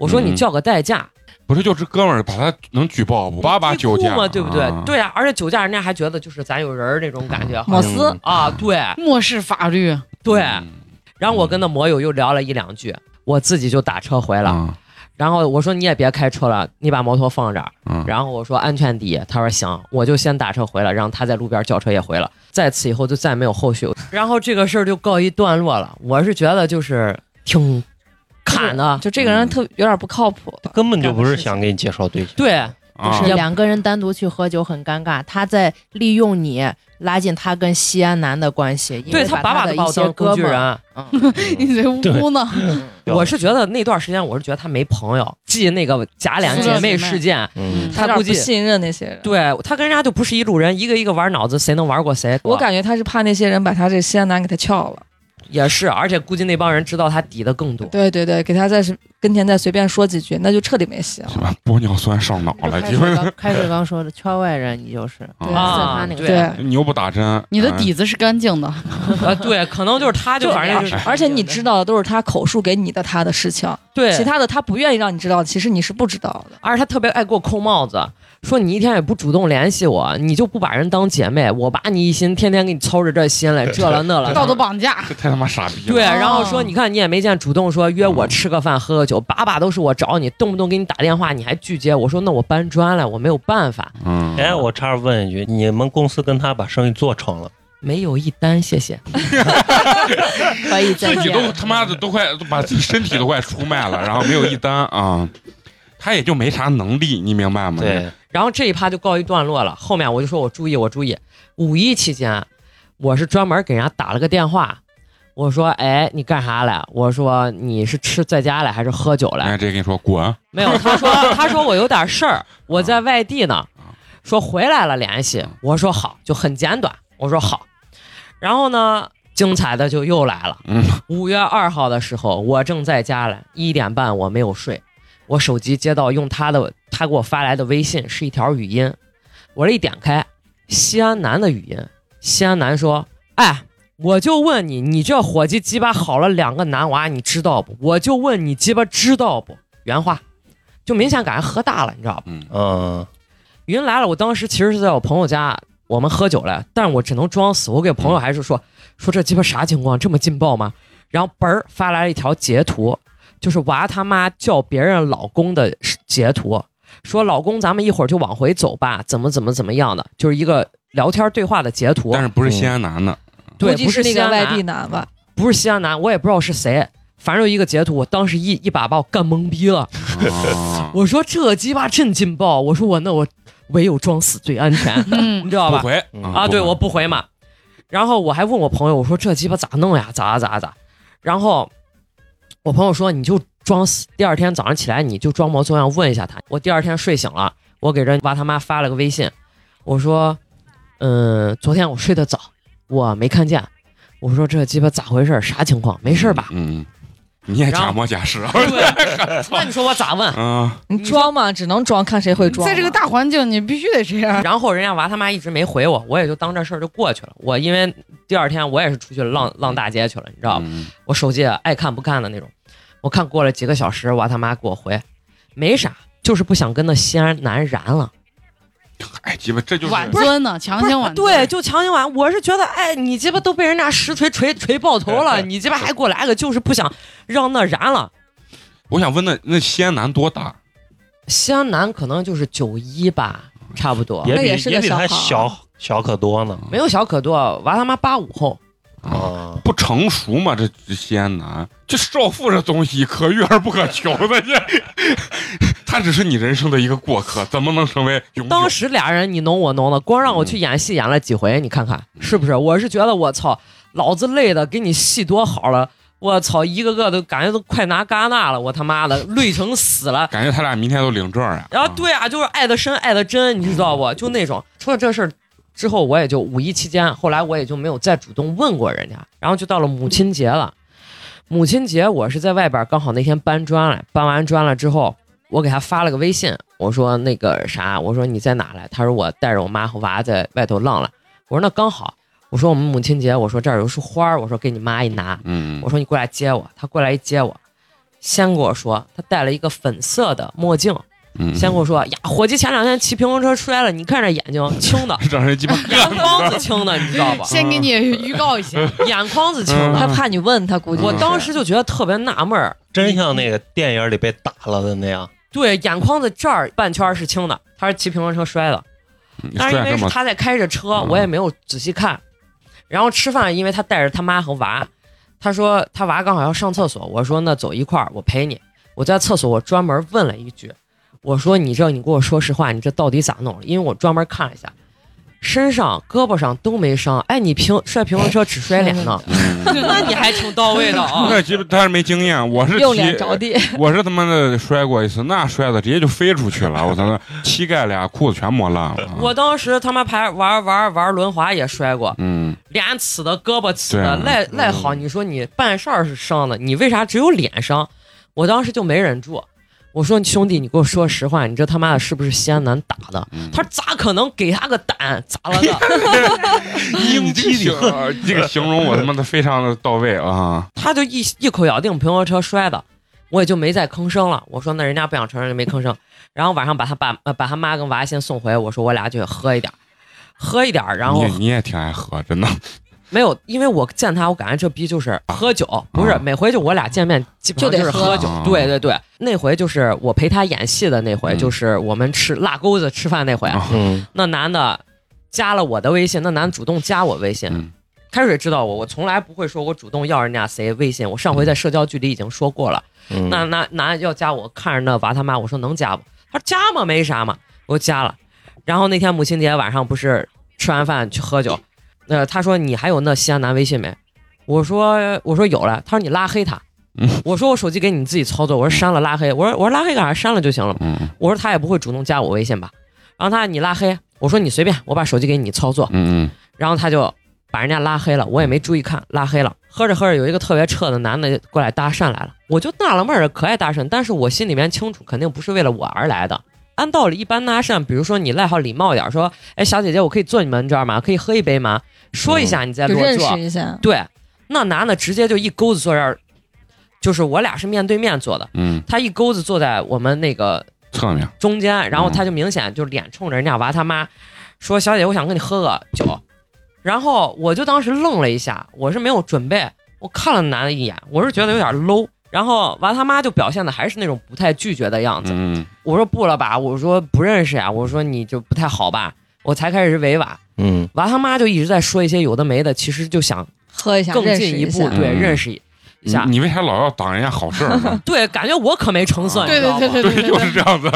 我说你叫个代驾，不是就这哥们儿把他能举报不？八把酒驾嘛，对不对？啊对啊，而且酒驾人家还觉得就是咱有人儿那种感觉，摩斯啊，对漠视法律，对。嗯然后我跟那摩友又聊了一两句，我自己就打车回了。啊然后我说你也别开车了，你把摩托放这儿。嗯然后我说安全第一，他说行，我就先打车回了，让他在路边叫车也回了。在此以后就再没有后续，然后这个事儿就告一段落了。我是觉得就是挺砍呢，就这个人特有点不靠谱。根本就不是想给你介绍对象。对就是两个人单独去喝酒很尴尬，他在利用你拉近他跟西安男的关系，对他把把的一些工具哥们儿，人。嗯，你这污呢？我是觉得那段时间我是觉得他没朋友，记那个假两姐妹事件，嗯，他估计有点不信任那些人。对他跟人家就不是一路人，一个一个玩脑子，谁能玩过谁？我感觉他是怕那些人把他这西安男给他撬了。也是，而且估计那帮人知道他底的更多。对对对，给他在跟前再随便说几句，那就彻底没戏了。什么玻尿酸上脑了，开基本水刚开始刚说的，圈外人你就是啊他那个对。你又不打针，你的嗯。底子是干净的，啊，对，可能就是他，就反正就是，而且你知道的都是他口述给你的他的事情，对，其他的他不愿意让你知道，其实你是不知道的。而且他特别爱给我扣帽子，说你一天也不主动联系我，你就不把人当姐妹，我把你一心，天天给你操着这心来，这了那了，道德绑架。这太他妈傻逼了。对，哦然后说你看你也没见主动说约我吃个饭喝个酒，把把都是我找你，动不动给你打电话你还拒接，我说那我搬砖了，我没有办法，嗯，哎，我插着问一句，你们公司跟他把生意做成了？没有一单，谢谢。可以再自己见都他妈的都快把自己身体都快出卖了，然后没有一单啊，他也就没啥能力，你明白吗？对，然后这一趴就告一段落了。后面我就说我注意，我注意。五一期间，我是专门给人家打了个电话，我说：“哎，你干啥来？”我说：“你是吃在家来还是喝酒来直接跟你说滚，？”没有，他说：“ 他说我有点事儿，我在外地呢，说回来了联系。”我说：“好，就很简短。”我说：“好。”然后呢，精彩的就又来了。嗯五月二号的时候，我正在家来，一点半我没有睡，我手机接到用他的他给我发来的微信是一条语音，我这一点开，西安男的语音，西安男说：“哎，我就问你，你这伙计鸡巴好了两个男娃，你知道不？我就问你鸡巴知道不？”原话，就明显感觉喝大了，你知道吧？嗯嗯，语音来了，我当时其实是在我朋友家，我们喝酒了，但是我只能装死。我给朋友还是说说这鸡巴啥情况，这么劲爆吗？然后嘣儿发来了一条截图，就是娃他妈叫别人老公的截图，说老公咱们一会儿就往回走吧，怎么怎么怎么样的，就是一个聊天对话的截图。但是不是西安男的，对，不是那个外西安男地男吧？不是西安男，我也不知道是谁，反正有一个截图，我当时一一把把我干懵逼了。啊 我说这鸡巴真劲爆，我说我那我唯有装死最安全，嗯你知道吧？不回嗯啊，对，我不回嘛。然后我还问我朋友，我说这鸡巴咋弄呀？咋咋咋？然后我朋友说你就装死，第二天早上起来你就装模作样问一下他。我第二天睡醒了，我给人娃他妈发了个微信，我说，嗯，昨天我睡得早，我没看见。我说这鸡巴咋回事？啥情况？没事吧？嗯，嗯你也假模假式，那你说我咋问？嗯，你装嘛，只能装，看谁会装。在这个大环境，你必须得这样。然后人家娃他妈一直没回我，我也就当这事儿就过去了。我因为第二天我也是出去浪浪大街去了，你知道吧？嗯我手机爱看不看的那种。我看过了几个小时，娃他妈给我回，没啥，就是不想跟那西安男燃了。哎，鸡巴这就是晚尊呢，强行晚。对，就强行晚。我是觉得，哎，你鸡巴都被人家实锤锤锤爆头了，你鸡巴还给我来个，就是不想让那燃了。我想问那那西安男多大？西安男可能就是九一吧，差不多，也比那也是个也比他小小小可多呢。没有小可多。娃他妈八五后，啊，不成熟嘛？这这西安男，这少妇这东西可遇而不可求的，这 他只是你人生的一个过客，怎么能成为永久？当时俩人你侬我侬的，光让我去演戏演了几回，你看看是不是？我是觉得我操，老子累的给你戏多好了，我操，一个个都感觉都快拿戛纳了，我他妈的累成死了。感觉他俩明天都领证呀。然后对啊，就是爱的深爱的真，你知道不？就那种。除了这事儿之后，我也就五一期间，后来我也就没有再主动问过人家。然后就到了母亲节了，母亲节我是在外边，刚好那天搬砖了，搬完砖了之后，我给他发了个微信，我说那个啥，我说你在哪来？他说我带着我妈和娃在外头浪了。我说那刚好，我说我们母亲节，我说这儿有束花儿，我说给你妈一拿。嗯，我说你过来接我，他过来一接我，先跟我说他戴了一个粉色的墨镜，嗯，先跟我说呀，伙计前两天骑平衡车摔了，你看这眼睛 青的。让人鸡巴 眼眶子青的，你知道吧？先给你预告一下，眼眶子青嗯。的，他怕你问他，估计。我当时就觉得特别纳闷儿，真像那个电影里被打了的那样。对，眼眶子这儿半圈是青的，他是骑平衡车摔的，但是因为他在开着车，嗯。我也没有仔细看。然后吃饭，因为他带着他妈和娃，他说他娃刚好要上厕所，我说那走一块儿，我陪你。我在厕所，我专门问了一句，我说你这你给我说实话，你这到底咋弄了？因为我专门看了一下，身上、胳膊上都没伤。哎，你平摔平衡车只摔脸呢，嗯 那你还挺到位的啊。那鸡巴他是没经验，我是用脸着地。我是他妈的摔过一次，那摔的直接就飞出去了，我操，那膝盖俩裤子全磨烂了。我当时他妈排玩玩玩轮滑也摔过，嗯，脸呲的，胳膊呲的，赖赖好。你说你办事儿是伤的，你为啥只有脸伤？我当时就没忍住，我说兄弟，你给我说实话，你这他妈的是不是西安男打的？嗯他说咋可能给他个胆？咋了的？你这个形这个形容我他妈的非常的到位啊！他就一一口咬定平衡车摔的，我也就没再吭声了。我说那人家不想承认就没吭声。然后晚上把他爸呃把他妈跟娃先送回，我说我俩就喝一点，喝一点，然后你你也挺爱喝，真的。没有，因为我见他，我感觉这逼就是喝酒，不是啊每回就我俩见面基本上就得喝是喝。酒。啊。对对对，那回就是我陪他演戏的那回，嗯。就是我们吃辣钩子吃饭那回，啊。嗯，那男的加了我的微信，那男的主动加我微信。嗯。开水知道我，我从来不会说我主动要人家谁微信，我上回在社交距离已经说过了。嗯。那那男的要加我，看着那娃他妈，我说能加不？他说加嘛，没啥嘛，我加了。然后那天母亲节晚上不是吃完饭去喝酒，呃，他说你还有那西安男微信没？我说我说有了。他说你拉黑他嗯。我说我手机给你自己操作，我说删了拉黑。我说我说拉黑干啥？删了就行了。嗯我说他也不会主动加我微信吧？然后他说你拉黑，我说你随便，我把手机给你操作。嗯然后他就把人家拉黑了，我也没注意看，拉黑了。喝着喝着，有一个特别撤的男的过来搭讪来了，我就纳了闷儿，可爱搭讪，但是我心里面清楚，肯定不是为了我而来的。按道理，一般搭讪，比如说你赖好礼貌一点，说，哎，小姐姐，我可以坐你们这儿吗？可以喝一杯吗？说一下你再落座。识一下。对，那男的直接就一钩子坐这儿，就是我俩是面对面坐的，嗯，他一钩子坐在我们那个侧面，中间，然后嗯他就明显就脸冲着人家娃他妈，说：“小姐姐，我想跟你喝个酒。”然后我就当时愣了一下，我是没有准备，我看了男的一眼，我是觉得有点 low。然后娃他妈就表现的还是那种不太拒绝的样子。嗯，我说不了吧，我说不认识呀，我说你就不太好吧，我才开始委婉。嗯，娃他妈就一直在说一些有的没的，其实就想喝一下，更进一步，下。对，嗯认识一你下。你为啥老要挡人家好事儿呢？对，感觉我可没成色，对你知道吗对对对对，就是这样子，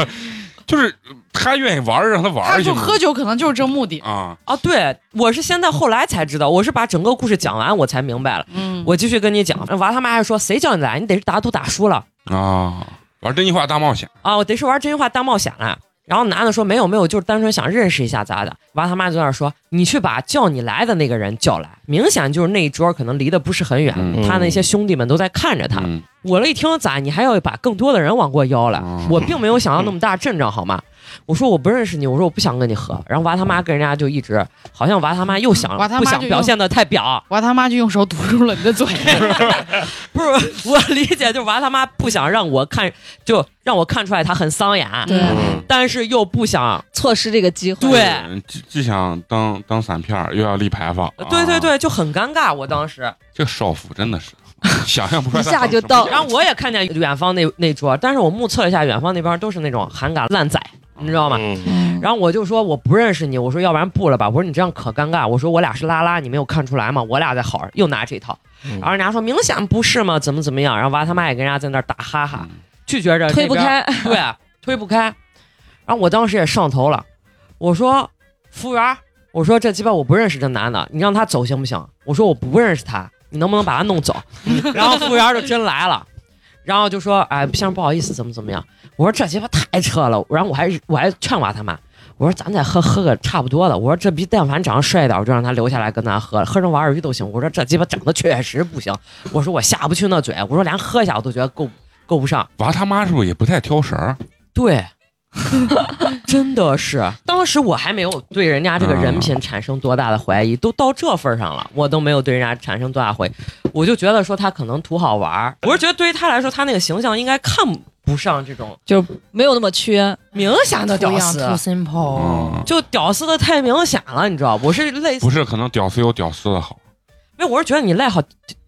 就是他愿意玩，让他玩他。就喝酒，可能就是这目的。啊，啊，对，我是现在后来才知道，我是把整个故事讲完，我才明白了。嗯，我继续跟你讲，娃他妈还说谁叫你来？你得是打赌打输了啊，玩真心话大冒险，啊，我得是玩真心话大冒险了。然后男的说没有没有，就是单纯想认识一下咋的。娃他妈就在那说，你去把叫你来的那个人叫来，明显就是那一桌可能离得不是很远，嗯他那些兄弟们都在看着他。嗯我这一听咋，你还要把更多的人往过邀来？嗯我并没有想要那么大阵仗，好吗？我说我不认识你，我说我不想跟你喝。然后娃他妈跟人家就一直，好像娃他妈又想娃他妈不想表现的太表，娃他妈就用手堵住了你的嘴。不是我理解，就是娃他妈不想让我看，就让我看出来他很桑眼，对嗯但是又不想，错失这个机会。对嗯既既想当当散片儿，又要立牌坊，啊，对对对，就很尴尬。我当时，这少妇真的是 想象不出来一下就到然后我也看见远方那那桌，但是我目测了一下，远方那边都是那种韩嘎烂仔，你知道吗？然后我就说我不认识你，我说要不然不了吧，我说你这样可尴尬，我说我俩是拉拉，你没有看出来吗？我俩在好，又拿这套，嗯然后人家说明显不是嘛，怎么怎么样，然后娃他妈也跟人家在那儿打哈哈，嗯拒绝着推不开。对，推不开。然后我当时也上头了，我说服务员，我说这鸡巴我不认识这男的，你让他走行不行？我说我不认识他，你能不能把他弄走？然后服务员就真来了，然后就说哎，先生不好意思，怎么怎么样？我说这鸡巴太扯了，然后我还我还劝娃他妈。我说咱再喝喝个差不多的。我说这比但凡长得帅一点，我就让他留下来跟咱喝，喝成王二鱼都行。我说这鸡巴长得确实不行。我说我下不去那嘴。我说连喝一下我都觉得够够不上。娃他妈是不是也不太挑食儿？对，真的是，当时我还没有对人家这个人品产生多大的怀疑，都到这份儿上了，我都没有对人家产生多大怀疑，我就觉得说他可能图好玩儿。我是觉得对于他来说，他那个形象应该看不上这种就没有那么缺。明显的屌丝，too simple，嗯，就屌丝的太明显了，你知道不？我是类似不，是，可能屌丝有屌丝的好。没有，我是觉得你赖好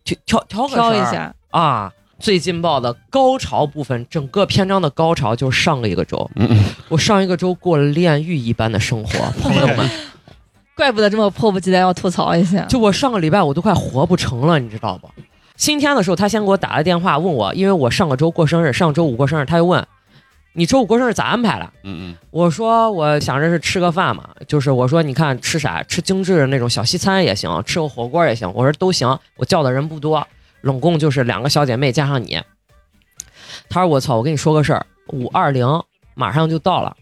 挑挑挑挑一下，啊。最劲爆的高潮部分，整个篇章的高潮就是上一个周，嗯嗯，我上一个周过了炼狱一般的生活，朋友们。怪不得这么迫不及待要吐槽一下。就我上个礼拜我都快活不成了，你知道不？星期天的时候，他先给我打了电话问我，因为我上个周过生日，上周五过生日，他就问你周五过生日咋安排了？嗯我说我想着是吃个饭嘛，就是我说你看吃啥，吃精致的那种小西餐也行，吃个火锅也行。我说都行，我叫的人不多，拢共就是两个小姐妹加上你。他说我操，我跟你说个事儿，五二零马上就到了。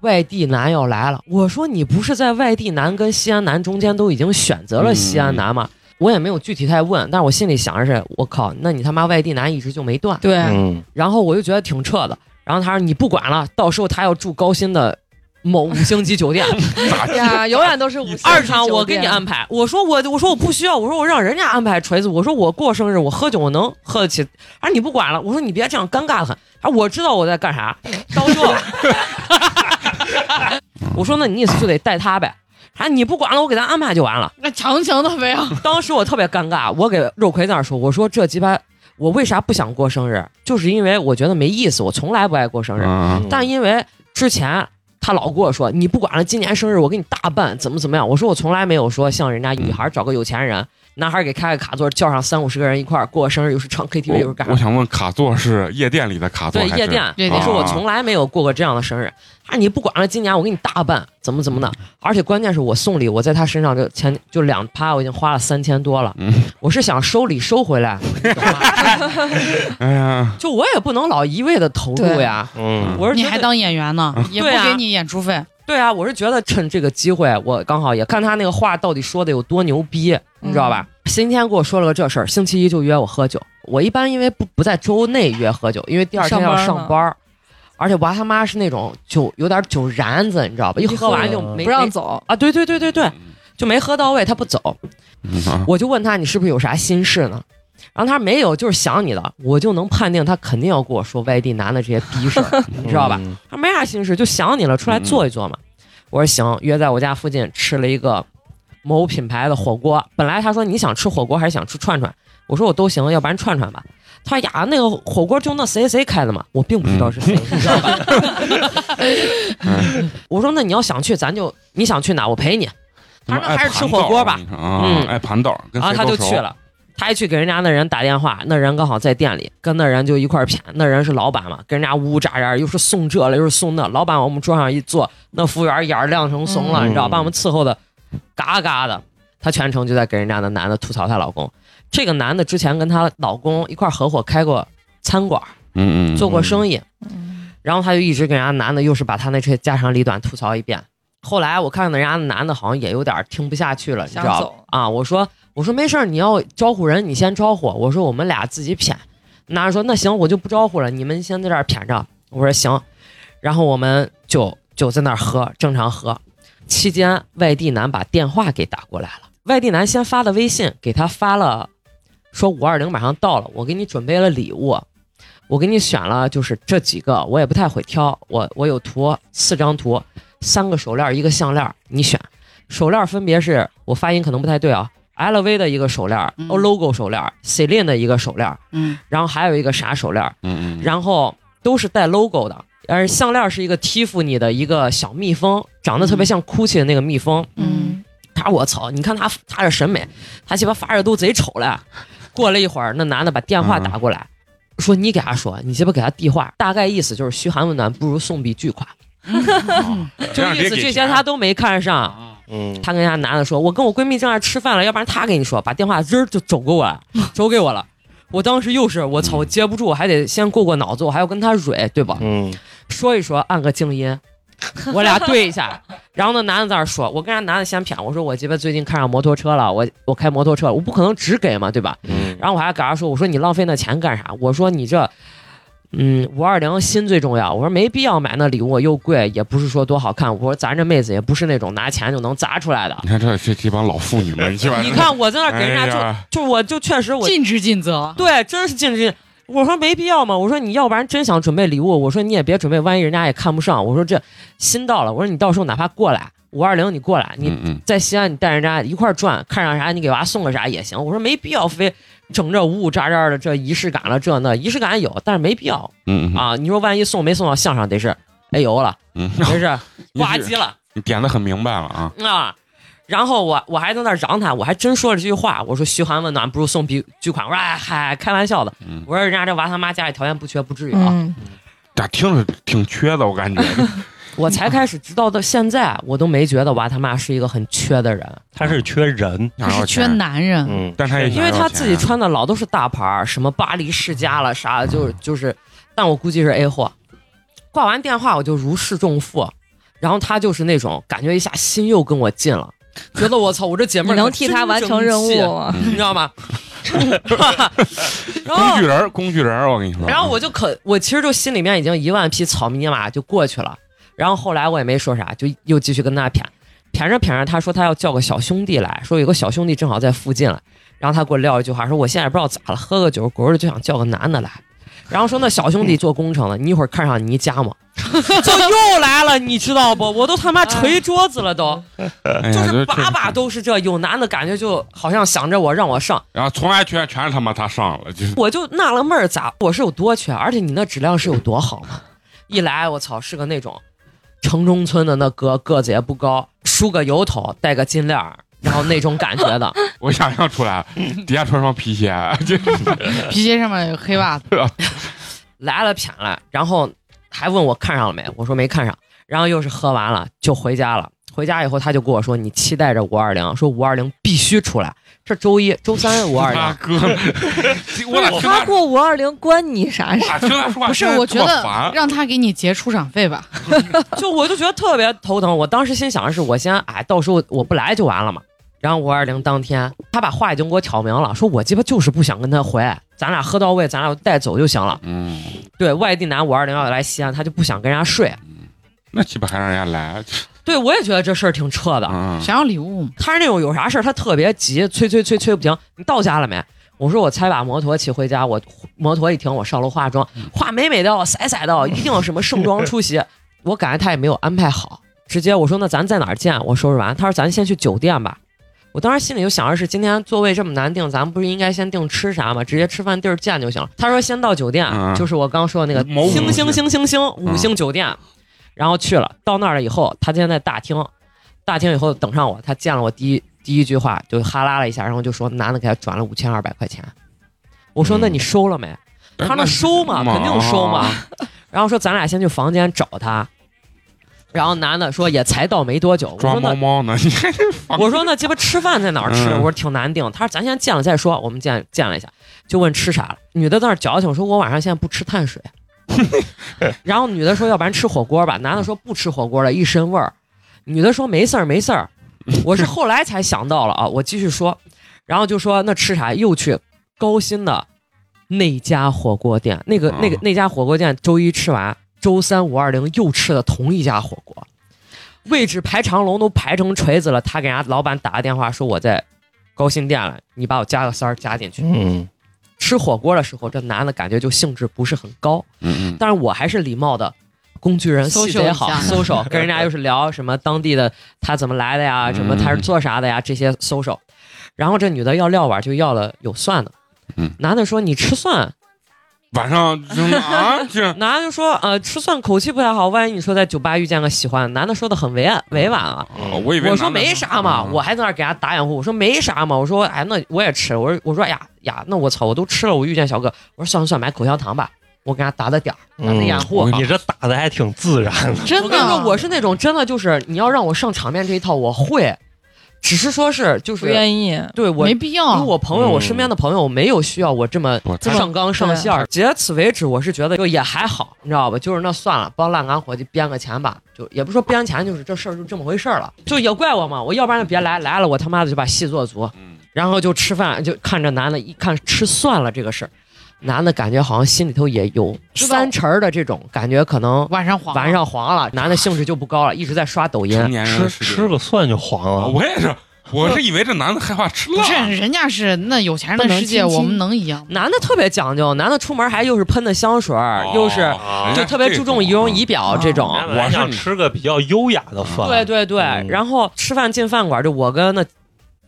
外地男要来了，我说你不是在外地男跟西安男中间都已经选择了西安男吗？我也没有具体太问，但是我心里想着是，我靠，那你他妈外地男一直就没断。对，嗯，然后我就觉得挺撤的。然后他说你不管了，到时候他要住高新的某五星级酒店，呀，永远都是五星级二场我给你安排。我说我我说我不需要，我说我让人家安排锤子。我说我过生日我喝酒我能喝得起。他说你不管了，我说你别这样尴尬的很。他说我知道我在干啥，到时候 我说那你意思就得带他呗。他说你不管了，我给他安排就完了。那强行的没有当时我特别尴尬，我给肉葵在那儿说，我说这鸡巴，我为啥不想过生日？就是因为我觉得没意思，我从来不爱过生日。嗯但因为之前他老跟我说，你不管了，今年生日我给你大办，怎么怎么样？我说我从来没有说像人家女孩找个有钱人，男孩给开个卡座，叫上三五十个人一块儿过生日，又是唱 KTV 又是干啥？我我想问，卡座是夜店里的卡座？对夜店，夜店我说我从来没有过过这样的生日。他说你不管了，今年我给你大办，怎么怎么的。而且关键是我送礼，我在他身上就前就两趴，我已经花了三千多了。嗯我是想收礼收回来，懂吗？哎呀，就我也不能老一味的投入呀。嗯，我说你还当演员呢，也不给你演出费。对啊，我是觉得趁这个机会，我刚好也看他那个话到底说的有多牛逼，你知道吧？星期天给我说了个这事儿，星期一就约我喝酒。我一般因为不不在周内约喝酒，因为第二天要上班儿，而且娃他妈是那种酒有点酒燃子，你知道吧？一喝完就没不让走，啊，对对对对对，就没喝到位，他不走。我就问他你是不是有啥心事呢？然后他说没有，就是想你了。我就能判定他肯定要跟我说外地男的这些逼事儿，你知道吧？嗯他没啥心事，就想你了，出来坐一坐嘛。我说行，约在我家附近吃了一个某品牌的火锅。本来他说你想吃火锅还是想吃串串，我说我都行，要不然串串吧。他说呀，那个火锅就那谁谁开的嘛，我并不知道是谁，你知道吧？我说那你要想去，咱就你想去哪，我陪你。他说那还是吃火锅吧。啊嗯，爱盘道，跟然后他就去了。他一去给人家那人打电话，那人刚好在店里，跟那人就一块儿谝。那人是老板嘛，跟人家呜呜喳喳，又是送这了，又是送那。老板往我们桌上一坐，那服务员眼儿亮成怂了，嗯你知道，把我们伺候的嘎嘎的。她全程就在给人家那男的吐槽她老公。这个男的之前跟她老公一块儿合伙开过餐馆，嗯嗯，做过生意，嗯然后她就一直给人家男的又是把他那些家长里短吐槽一遍。后来我看到人家男的好像也有点听不下去了，你知道吧？啊，我说我说没事儿你要招呼人，你先招呼。我说我们俩自己谝。男人说那行，我就不招呼了，你们先在这儿谝着。我说行，然后我们就就在那儿喝，正常喝。期间，外地男把电话给打过来了。外地男先发的微信给他发了，说五二零马上到了，我给你准备了礼物，我给你选了就是这几个，我也不太会挑，我我有图四张图，三个手链一个项链，你选。手链分别是我发音可能不太对啊，LV 的一个手链，嗯哦 logo 手链，Celine 的一个手链，嗯然后还有一个啥手链，嗯嗯，然后都是带 logo 的。而项链是一个 Tiffany 的一个小蜜蜂，长得特别像 Gucci 的那个蜜蜂。嗯，他说我操，你看他他这审美，他鸡巴发热都贼丑了。过了一会儿，那男的把电话打过来，说你给他说，你鸡巴给他递话，大概意思就是嘘寒问暖不如送笔巨款，啊 就意思这些他都没看上。嗯，他跟人家男的说，我跟我闺蜜正在吃饭了，要不然他跟你说，把电话吱儿就走给我了，走给我了。我当时又是我操，我接不住，我还得先过过脑子，我还要跟他蕊，对吧？嗯，说一说，按个静音，我俩对一下。然后那男的在那说，我跟人家男的先谝，我说我鸡巴最近看上摩托车了，我我开摩托车，我不可能只给嘛，对吧？嗯，然后我还给他说，我说你浪费那钱干啥？我说你这，嗯，五二零心最重要。我说没必要买那礼物，又贵，也不是说多好看。我说咱这妹子也不是那种拿钱就能砸出来的。你看这这这帮老妇女们，你看我在那给人家就、哎就我就确实我尽职尽责。对，真是尽职尽。我说没必要嘛，我说你要不然真想准备礼物，我说你也别准备，万一人家也看不上。我说这心到了，我说你到时候哪怕过来五二零你过来，你在西安你带人家一块儿转，看上啥你给娃送个啥也行。我说没必要非整这呜呜喳喳的这仪式感了，这那仪式感有，但是没必要啊。你说万一送没送到相上，得是哎呦了，嗯，得是 你是呱唧了。你点的很明白了啊，啊。然后我我还在那儿嚷他，我还真说了这句话，我说嘘寒问暖不如送笔巨款，我说哎嗨，开玩笑的，嗯，我说人家这娃他妈家里条件不缺，不至于啊。嗯，咋听着挺缺的，我感觉，我才开始直到到现在，我都没觉得娃他妈是一个很缺的人，他是缺人，他是缺，男人，嗯，但他也因为他自己穿。的老都是大牌儿，什么巴黎世家了啥的，就是就是，但我估计是 A 货。挂完电话我就如释重负，然后他就是那种感觉一下心又跟我近了，觉得我操，我这姐妹你能替他完成任务吗？你知道吗？然后工具人，工具人，我跟你说。然后我就可，我其实就心里面已经一万匹草泥马就过去了。然后后来我也没说啥，就又继续跟他谝，谝着谝着，他说他要叫个小兄弟来，说有个小兄弟正好在附近了。然后他给我撂一句话，说我现在不知道咋了，喝个酒滚儿就想叫个男的来。然后说那小兄弟做工程的，你一会儿看上你一家吗？就又来了，你知道不？我都他妈捶桌子了都，哎，就是把把都是这，有男的感觉就好像想着我让我上，然后从来全全是他妈他上了，就是我就纳了闷儿，咋我是有多缺，而且你那质量是有多好吗？一来我操，是个那种城中村的那哥，个子也不高，梳个油头，戴个金链儿，然后那种感觉的，我想象出来了，底下穿双皮鞋，皮鞋上面有黑袜子，来了谝了，然后还问我看上了没，我说没看上，然后又是喝完了就回家了。回家以后，他就跟我说：“你期待着五二零，说五二零必须出来，这周一、周三五 二大零，哥，我他他过五二零关你啥事？听他说话不是，我觉得让他给你结出场费吧。就我就觉得特别头疼。我当时心想的是，我先哎，到时候我不来就完了嘛。然后五二零当天，他把话已经给我挑明了，说我鸡巴就是不想跟他回，咱俩喝到位，咱俩带走就行了。嗯，对外地男五二零要来西安，他就不想跟人家睡。那鸡巴还让人家来，对我也觉得这事儿挺扯的。嗯，想要礼物嘛？他是那种有啥事儿他特别急，催催催催不停。你到家了没？我说我才把摩托骑回家，我摩托一停，我上楼化妆，化美美的，晒晒的，一定要什么盛装出席。我感觉他也没有安排好，直接我说那咱在哪儿见？我收拾完，他说咱先去酒店吧。我当时心里就想着是今天座位这么难定，咱们不是应该先定吃啥吗？直接吃饭地儿见就行了。他说先到酒店，嗯就是我刚说的那个某五星星星星星星五星酒店，然后去了，到那儿了以后，他今天在大厅，大厅以后等上我，他见了我第一第一句话就哈拉了一下，然后就说男的给他转了五千二百块钱。我说嗯那你收了没？他说那收嘛，肯定收嘛。然后说咱俩先去房间找他。然后男的说也才到没多久，我抓猫猫呢？我说那鸡巴吃饭在哪儿吃？嗯我说挺难定。他说咱先见了再说。我们见见了一下，就问吃啥了。女的在那儿矫情说，我晚上现在不吃碳水。然后女的说，要不然吃火锅吧。男的说不吃火锅了，一身味儿。女的说没事儿没事儿。我是后来才想到了啊，我继续说，然后就说那吃啥？又去高新的那家火锅店，那个那个啊那家火锅店周一吃完，周三五二零又吃的同一家火锅。位置排长龙都排成锤子了，他给人家老板打个电话说我在高新店了，你把我加个三儿加进去。嗯，吃火锅的时候，这男的感觉就兴致不是很高，嗯嗯，但是我还是礼貌的。工具人贼好一下，social 跟人家又是聊什么当地的他怎么来的呀，什么他是做啥的呀，这些 social。然后这女的要料碗就要了有蒜的，嗯男的说你吃蒜，晚上就 啊这男的就说呃吃蒜口气不太好，万一你说在酒吧遇见个喜欢的，男的说的很委婉委婉啊，哦我以为我说没啥嘛，嗯我还在那儿给他打掩护。我说没啥嘛，我说哎，那我也吃。我说我说哎呀呀，那我操，我都吃了，我遇见小哥，我说算了算了，买口香糖吧，我给他打的点儿，打的掩护。嗯你这打的还挺自然的。真的，我是那种真的就是你要让我上场面这一套，我会，只是说是就是不愿意，对我没必因为要。我朋友，嗯我身边的朋友没有需要我这么上纲上线儿。截此为止，我是觉得就也还好，你知道吧？就是那算了，帮烂杆伙计编个钱吧，就也不说编钱，就是这事儿就这么回事儿了。就也怪我嘛，我要不然就别来，来了我他妈的就把戏做足，嗯然后就吃饭，就看着男的一看吃蒜了这个事儿，男的感觉好像心里头也有三成儿的这种感觉，可能晚上黄了，晚上黄了，男的兴致就不高了，一直在刷抖音成。年人吃吃个蒜就黄了，我也是，我是以为这男的害怕吃辣，不是人家是那有钱人的世界，我们能一样吗？男的特别讲究，男的出门还又是喷的香水儿，又是啊就特别注重仪容仪表这种。我想吃个比较优雅的饭。对对对，嗯然后吃饭进饭馆，就我跟那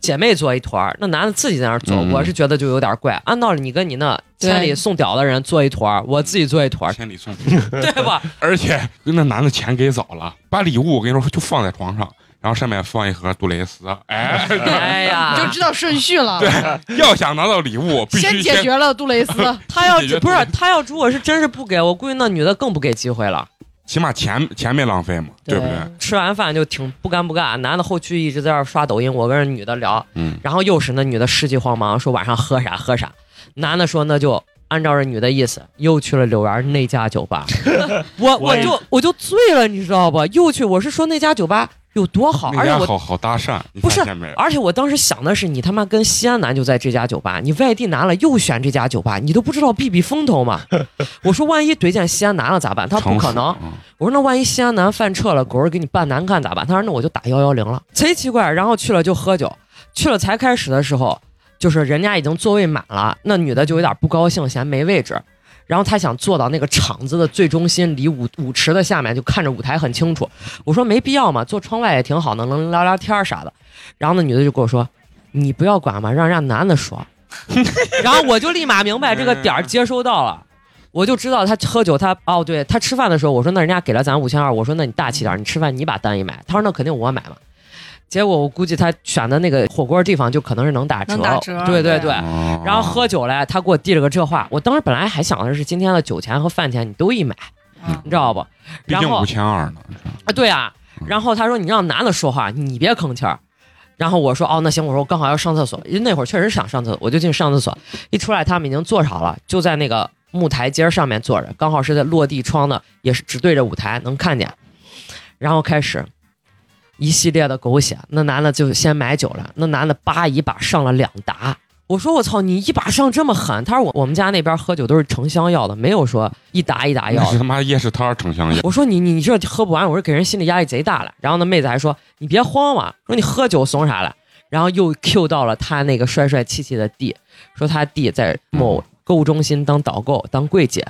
姐妹坐一坨儿，那男的自己在那儿坐，嗯我是觉得就有点怪。按道理你跟你那千里送屌的人坐一坨儿，我自己坐一坨儿，千里送。对吧？而且那男的钱给早了，把礼物我跟你说就放在床上，然后上面放一盒杜蕾斯，哎，哎呀，你就知道顺序了。对要想拿到礼物，必须先解决了杜蕾斯，他要不是他要如果是真是不给我，估计那女的更不给机会了。起码钱钱没浪费嘛，对不对？吃完饭就挺不干不干，男的后续一直在那儿刷抖音，我跟人女的聊，嗯，然后又是那女的世纪慌忙说晚上喝啥喝啥，男的说那就按照这女的意思，又去了柳园那家酒吧，我我就我就醉了，你知道不？又去，我是说那家酒吧有多好，而且好好搭讪，不是？而且我当时想的是，你他妈跟西安男就在这家酒吧，你外地男了又选这家酒吧，你都不知道避避风头吗？我说万一怼见西安男了咋办？他说不可能。我说那万一西安男犯撤了，狗儿给你办难看咋办？他说那我就打幺幺零了，贼奇怪。然后去了就喝酒，去了才开始的时候，就是人家已经座位满了，那女的就有点不高兴，嫌没位置。然后她想坐到那个场子的最中心，离舞舞池的下面，就看着舞台很清楚。我说没必要嘛，坐窗外也挺好的，能聊聊天啥的。然后那女的就跟我说：“你不要管嘛，让人家男的说。”然后我就立马明白这个点儿接收到了。我就知道他喝酒，他哦，对他吃饭的时候，我说那人家给了咱五千二，我说那你大气点，你吃饭你把单一买。他说那肯定我买嘛。结果我估计他选的那个火锅地方就可能是能打折，能打折对对对然后喝酒嘞，他给我递了个这话，我当时本来还想的是今天的酒钱和饭钱你都一买，嗯你知道不？然后毕竟五千二呢，啊，对啊嗯。然后他说你让男的说话，你别吭气儿。然后我说哦，那行，我说我刚好要上厕所，因为那会儿确实想上厕所，我就进去上厕所。一出来，他们已经坐好了，就在那个木台阶上面坐着，刚好是在落地窗的，也是只对着舞台能看见。然后开始一系列的狗血，那男的就先买酒了，那男的叭一把上了两打。我说我操，你一把上这么狠？他说我我们家那边喝酒都是成箱要的，没有说一打一打药那是他妈夜市摊儿成箱要。我说你你你这喝不完，我说给人心理压力贼大了。然后那妹子还说你别慌嘛，说你喝酒怂啥了。然后又 Q 到了他那个帅帅气气的弟，说他弟在某购物中心当导购当柜姐，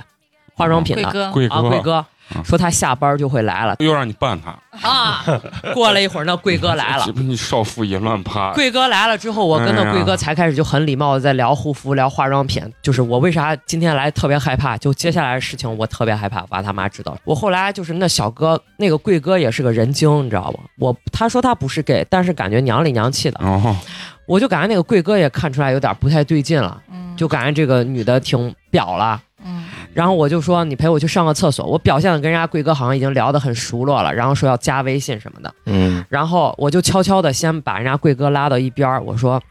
化妆品的贵哥，贵哥，啊贵哥嗯，说他下班就会来了又让你办他，啊。过了一会儿，那贵哥来了。你少妇也乱趴。贵哥来了之后，我跟那贵哥才开始就很礼貌的在聊护肤、聊化妆品。就是我为啥今天来特别害怕，就接下来的事情我特别害怕，把他妈知道。我后来就是那小哥，那个贵哥也是个人精，你知道吧？我他说他不是 gay，但是感觉娘里娘气的，哦，我就感觉那个贵哥也看出来有点不太对劲了，嗯就感觉这个女的挺表了。嗯然后我就说你陪我去上个厕所，我表现的跟人家贵哥好像已经聊得很熟络了，然后说要加微信什么的。嗯然后我就悄悄的先把人家贵哥拉到一边儿，我说，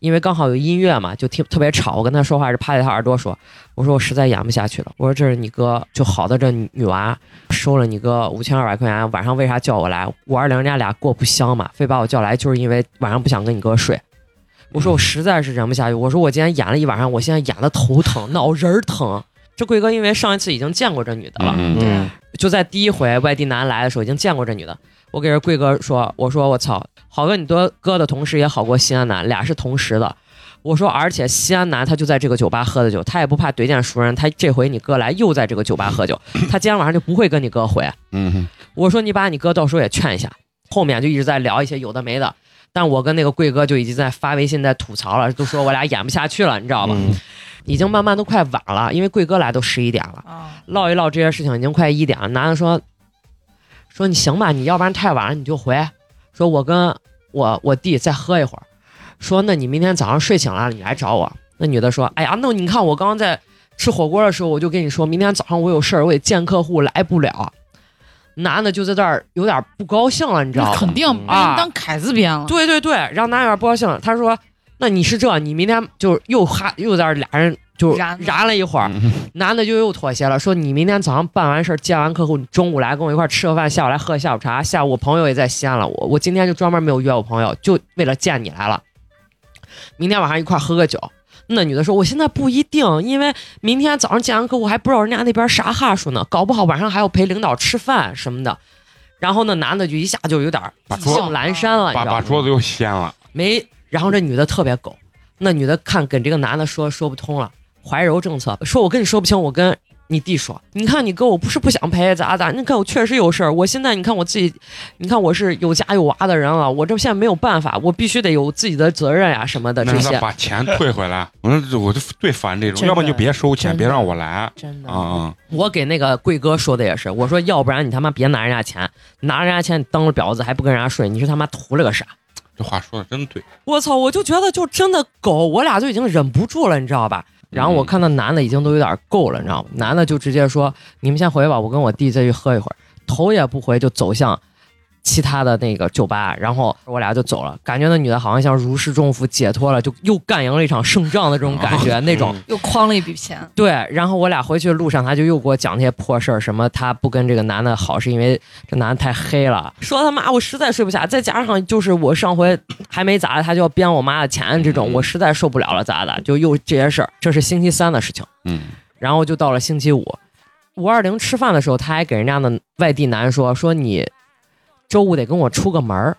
因为刚好有音乐嘛，就听特别吵，我跟他说话是趴在他耳朵说，我说我实在演不下去了，我说这是你哥就好的这女女娃收了你哥五千二百块钱，晚上为啥叫我来？五二零人家俩过不香嘛，非把我叫来，就是因为晚上不想跟你哥睡。我说我实在是忍不下去，我说我今天演了一晚上，我现在演的头疼，脑仁儿疼。这贵哥因为上一次已经见过这女的了，嗯嗯就在第一回外地男来的时候已经见过这女的。我给这贵哥说，我说我操，好哥你多哥的同时也好过西安男，俩是同时的。我说，而且西安男他就在这个酒吧喝的酒，他也不怕怼见熟人，他这回你哥来又在这个酒吧喝酒，他今天晚上就不会跟你哥回。嗯我说你把你哥到时候也劝一下。后面就一直在聊一些有的没的，但我跟那个贵哥就已经在发微信在吐槽了，都说我俩演不下去了，你知道吧？嗯已经慢慢都快晚了，因为贵哥来都十一点了。啊，唠一唠这些事情，已经快一点了。男的说：“说你行吧，你要不然太晚了你就回。说我跟我我弟再喝一会儿。说那你明天早上睡醒了你来找我。”那女的说：“哎呀，那你看我刚刚在吃火锅的时候，我就跟你说明天早上我有事儿，我得见客户，来不了。”男的就在这儿有点不高兴了，你知道吗？肯定把啊你当凯子编了。对对对，然后男有点不高兴了，他说：“那你是这，你明天就又哈又在这俩人就燃了燃了一会儿。”嗯男的就又妥协了，说你明天早上办完事儿见完客户，你中午来跟我一块儿吃个饭，下午来喝个下午茶。下午我朋友也在西安了，我我今天就专门没有约我朋友，就为了见你来了。明天晚上一块儿喝个酒。那女的说：“我现在不一定，因为明天早上见完客户还不知道人家那边啥哈数呢，搞不好晚上还要陪领导吃饭什么的。”然后那男的就一下就有点把桌意兴阑珊了？把把桌子又掀了。没，然后这女的特别狗，那女的看跟这个男的说说不通了，怀柔政策，说我跟你说不清，我跟你弟说，你看你哥我不是不想陪，咋咋，你看我确实有事儿，我现在你看我自己，你看我是有家有娃的人了，我这现在没有办法，我必须得有自己的责任呀什么的那让他这些，把钱退回来。我说我就最烦这种，要不然就别收钱，别让我来真的啊啊！我给那个贵哥说的也是，我说要不然你他妈别拿人家钱，拿人家钱你当了婊子还不跟人家睡，你是他妈图了个啥？这话说的真对。我操！我就觉得就真的狗，我俩就已经忍不住了，你知道吧？然后我看到男的已经都有点够了，你知道吗？男的就直接说：“你们先回吧，我跟我弟再去喝一会儿。”头也不回就走向其他的那个酒吧，然后我俩就走了。感觉那女的好像像如释重负，解脱了，就又干赢了一场胜仗的这种感觉，那种。又诓了一笔钱。对，然后我俩回去的路上，他就又给我讲那些破事儿，什么他不跟这个男的好是因为这男的太黑了，说他妈我实在睡不下，再加上就是我上回还没咋，他就要编我妈的钱这种，我实在受不了了，咋的？就又这些事儿，这是星期三的事情，嗯，然后就到了星期五，五二零吃饭的时候，他还给人家的外地男说说你周五得跟我出个门儿，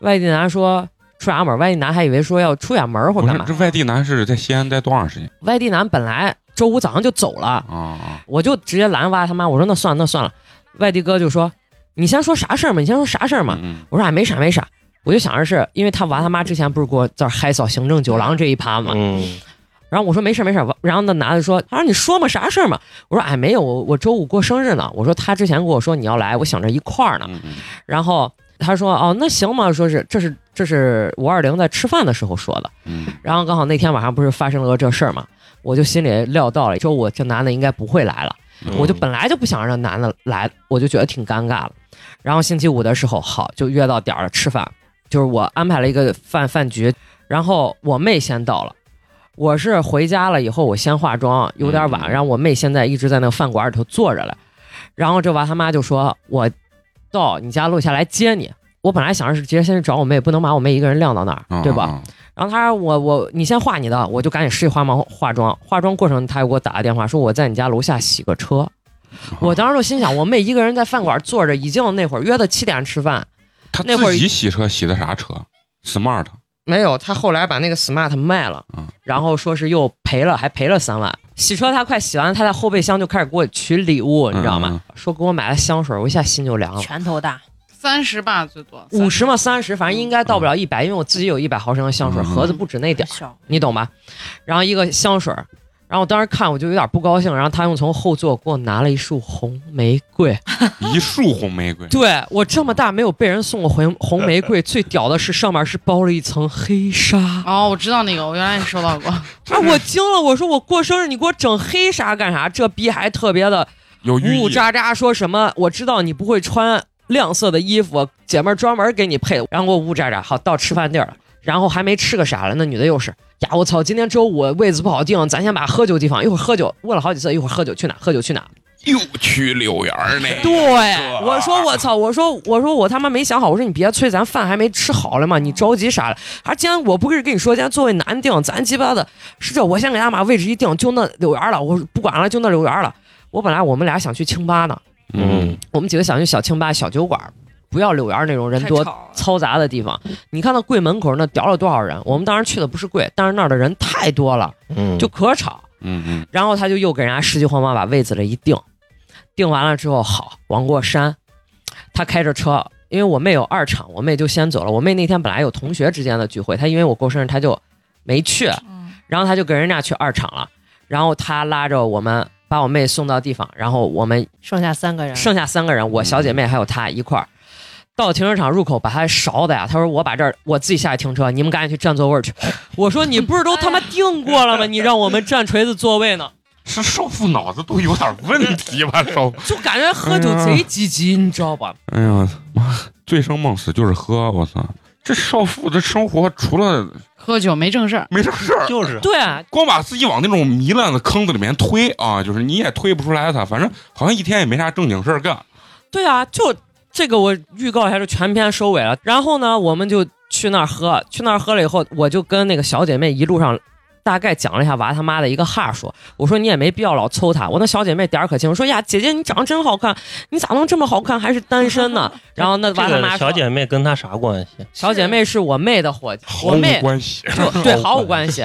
外地男说。出啥门儿？外地男还以为说要出远门儿或我干嘛。这外地男是在西安待多长时间外地男本来周五早上就走了，啊啊？我就直接拦娃他妈，我说那算了那算了。外地哥就说你先说啥事儿嘛，你先说啥事儿嘛。嗯我说哎没啥没啥，我就想着是因为他娃他妈之前不是给我这儿嗨扫行政酒廊这一趴嘛，嗯然后我说没事没事，然后那男的说他说你说嘛啥事儿嘛，我说哎没有我我周五过生日呢，我说他之前跟我说你要来，我想着一块儿呢，然后他说哦那行嘛，说是这是这是五二零在吃饭的时候说的，嗯然后刚好那天晚上不是发生了个这事儿嘛，我就心里料到了，周五这男的应该不会来了。嗯，我就本来就不想让男的来，我就觉得挺尴尬了。然后星期五的时候，好就约到点儿了吃饭。就是我安排了一个饭饭局，然后我妹先到了。我是回家了以后，我先化妆，有点晚，嗯然后我妹现在一直在那个饭馆里头坐着嘞。然后这娃他妈就说：“我到你家楼下来接你。”我本来想着是直接先去找我妹，不能把我妹一个人晾到那儿，啊对吧？啊然后他说我我你先化你的，我就赶紧拾起花毛化妆。化妆过程他又给我打个电话，说我在你家楼下洗个车。啊我当时就心想，我妹一个人在饭馆坐着，已经那会儿约的七点吃饭，他那会儿自己洗车洗的啥车？smart 没有。他后来把那个 smart 卖了嗯，然后说是又赔了，还赔了三万。洗车他快洗完，他在后备箱就开始给我取礼物，你知道嗯吗？说给我买了香水，我一下心就凉了。拳头大，三十吧最多，五十嘛，三十，反正应该到不了一百，因为我自己有一百毫升的香水，嗯盒子不止那点你懂吧？然后一个香水儿，然后我当时看我就有点不高兴，然后他又从后座给我拿了一束红玫瑰。一束红玫瑰，对我这么大没有被人送过红红玫瑰，最屌的是上面是包了一层黑纱。哦，我知道那个，我原来也收到过。啊！我惊了，我说我过生日你给我整黑纱干啥？这逼还特别的有寓意。呜呜喳喳说什么？我知道你不会穿亮色的衣服，姐妹专门给你配的，然后给我呜呜喳喳。好，到吃饭地儿了，然后还没吃个啥了，那女的又是呀，我操，今天周五位子不好定，咱先把喝酒地方，一会儿喝酒，问了好几次，一会儿喝酒去哪？喝酒去哪？又去柳园儿呢？对，我说我操，我说我说我他妈没想好，我说你别催，咱饭还没吃好了嘛，你着急啥了？还今天我不是跟你说，今天座位难定，咱鸡巴的是这，我先给他把位置一定，就那柳园了，我不管了，就那柳园了。我本来我们俩想去清吧呢，嗯，我们几个想去小清吧、小酒馆，不要柳园那种人多嘈杂的地方。你看到柜门口那屌了多少人？我们当时去的不是柜，但是那儿的人太多了，嗯，就可吵。嗯嗯然后他就又给人家十几晃马把位子了一定，定完了之后，好往过山，他开着车，因为我妹有二场，我妹就先走了。我妹那天本来有同学之间的聚会，她因为我过生日，她就没去，嗯，然后她就跟人家去二场了。然后他拉着我们把我妹送到地方，然后我们剩下三个人，剩下三个人，我小姐妹还有她一块儿。到停车场入口把他勺的呀，他说我把这儿我自己下去停车，你们赶紧去占座位去。我说你不是都他妈定过了吗？你让我们占锤子座位呢？是少妇脑子都有点问题吧？少妇，就感觉喝酒贼积极，你知道吧？哎呀妈，醉生梦死就是喝，我操！这少妇的生活除了喝酒没正事儿，没正事儿，就是对啊，光把自己往那种糜烂的坑子里面推啊，就是你也推不出来他，反正好像一天也没啥正经事儿干。对啊，就这个我预告一下，就全篇收尾了。然后呢，我们就去那儿喝，去那儿喝了以后，我就跟那个小姐妹一路上。大概讲了一下娃他妈的一个哈说，我说你也没必要老抽他。我那小姐妹点儿可清，说呀姐姐你长得真好看，你咋能这么好看还是单身呢？然后那娃他妈小姐妹跟他啥关系？小姐妹是我妹的伙计，我妹关系。对毫无关系。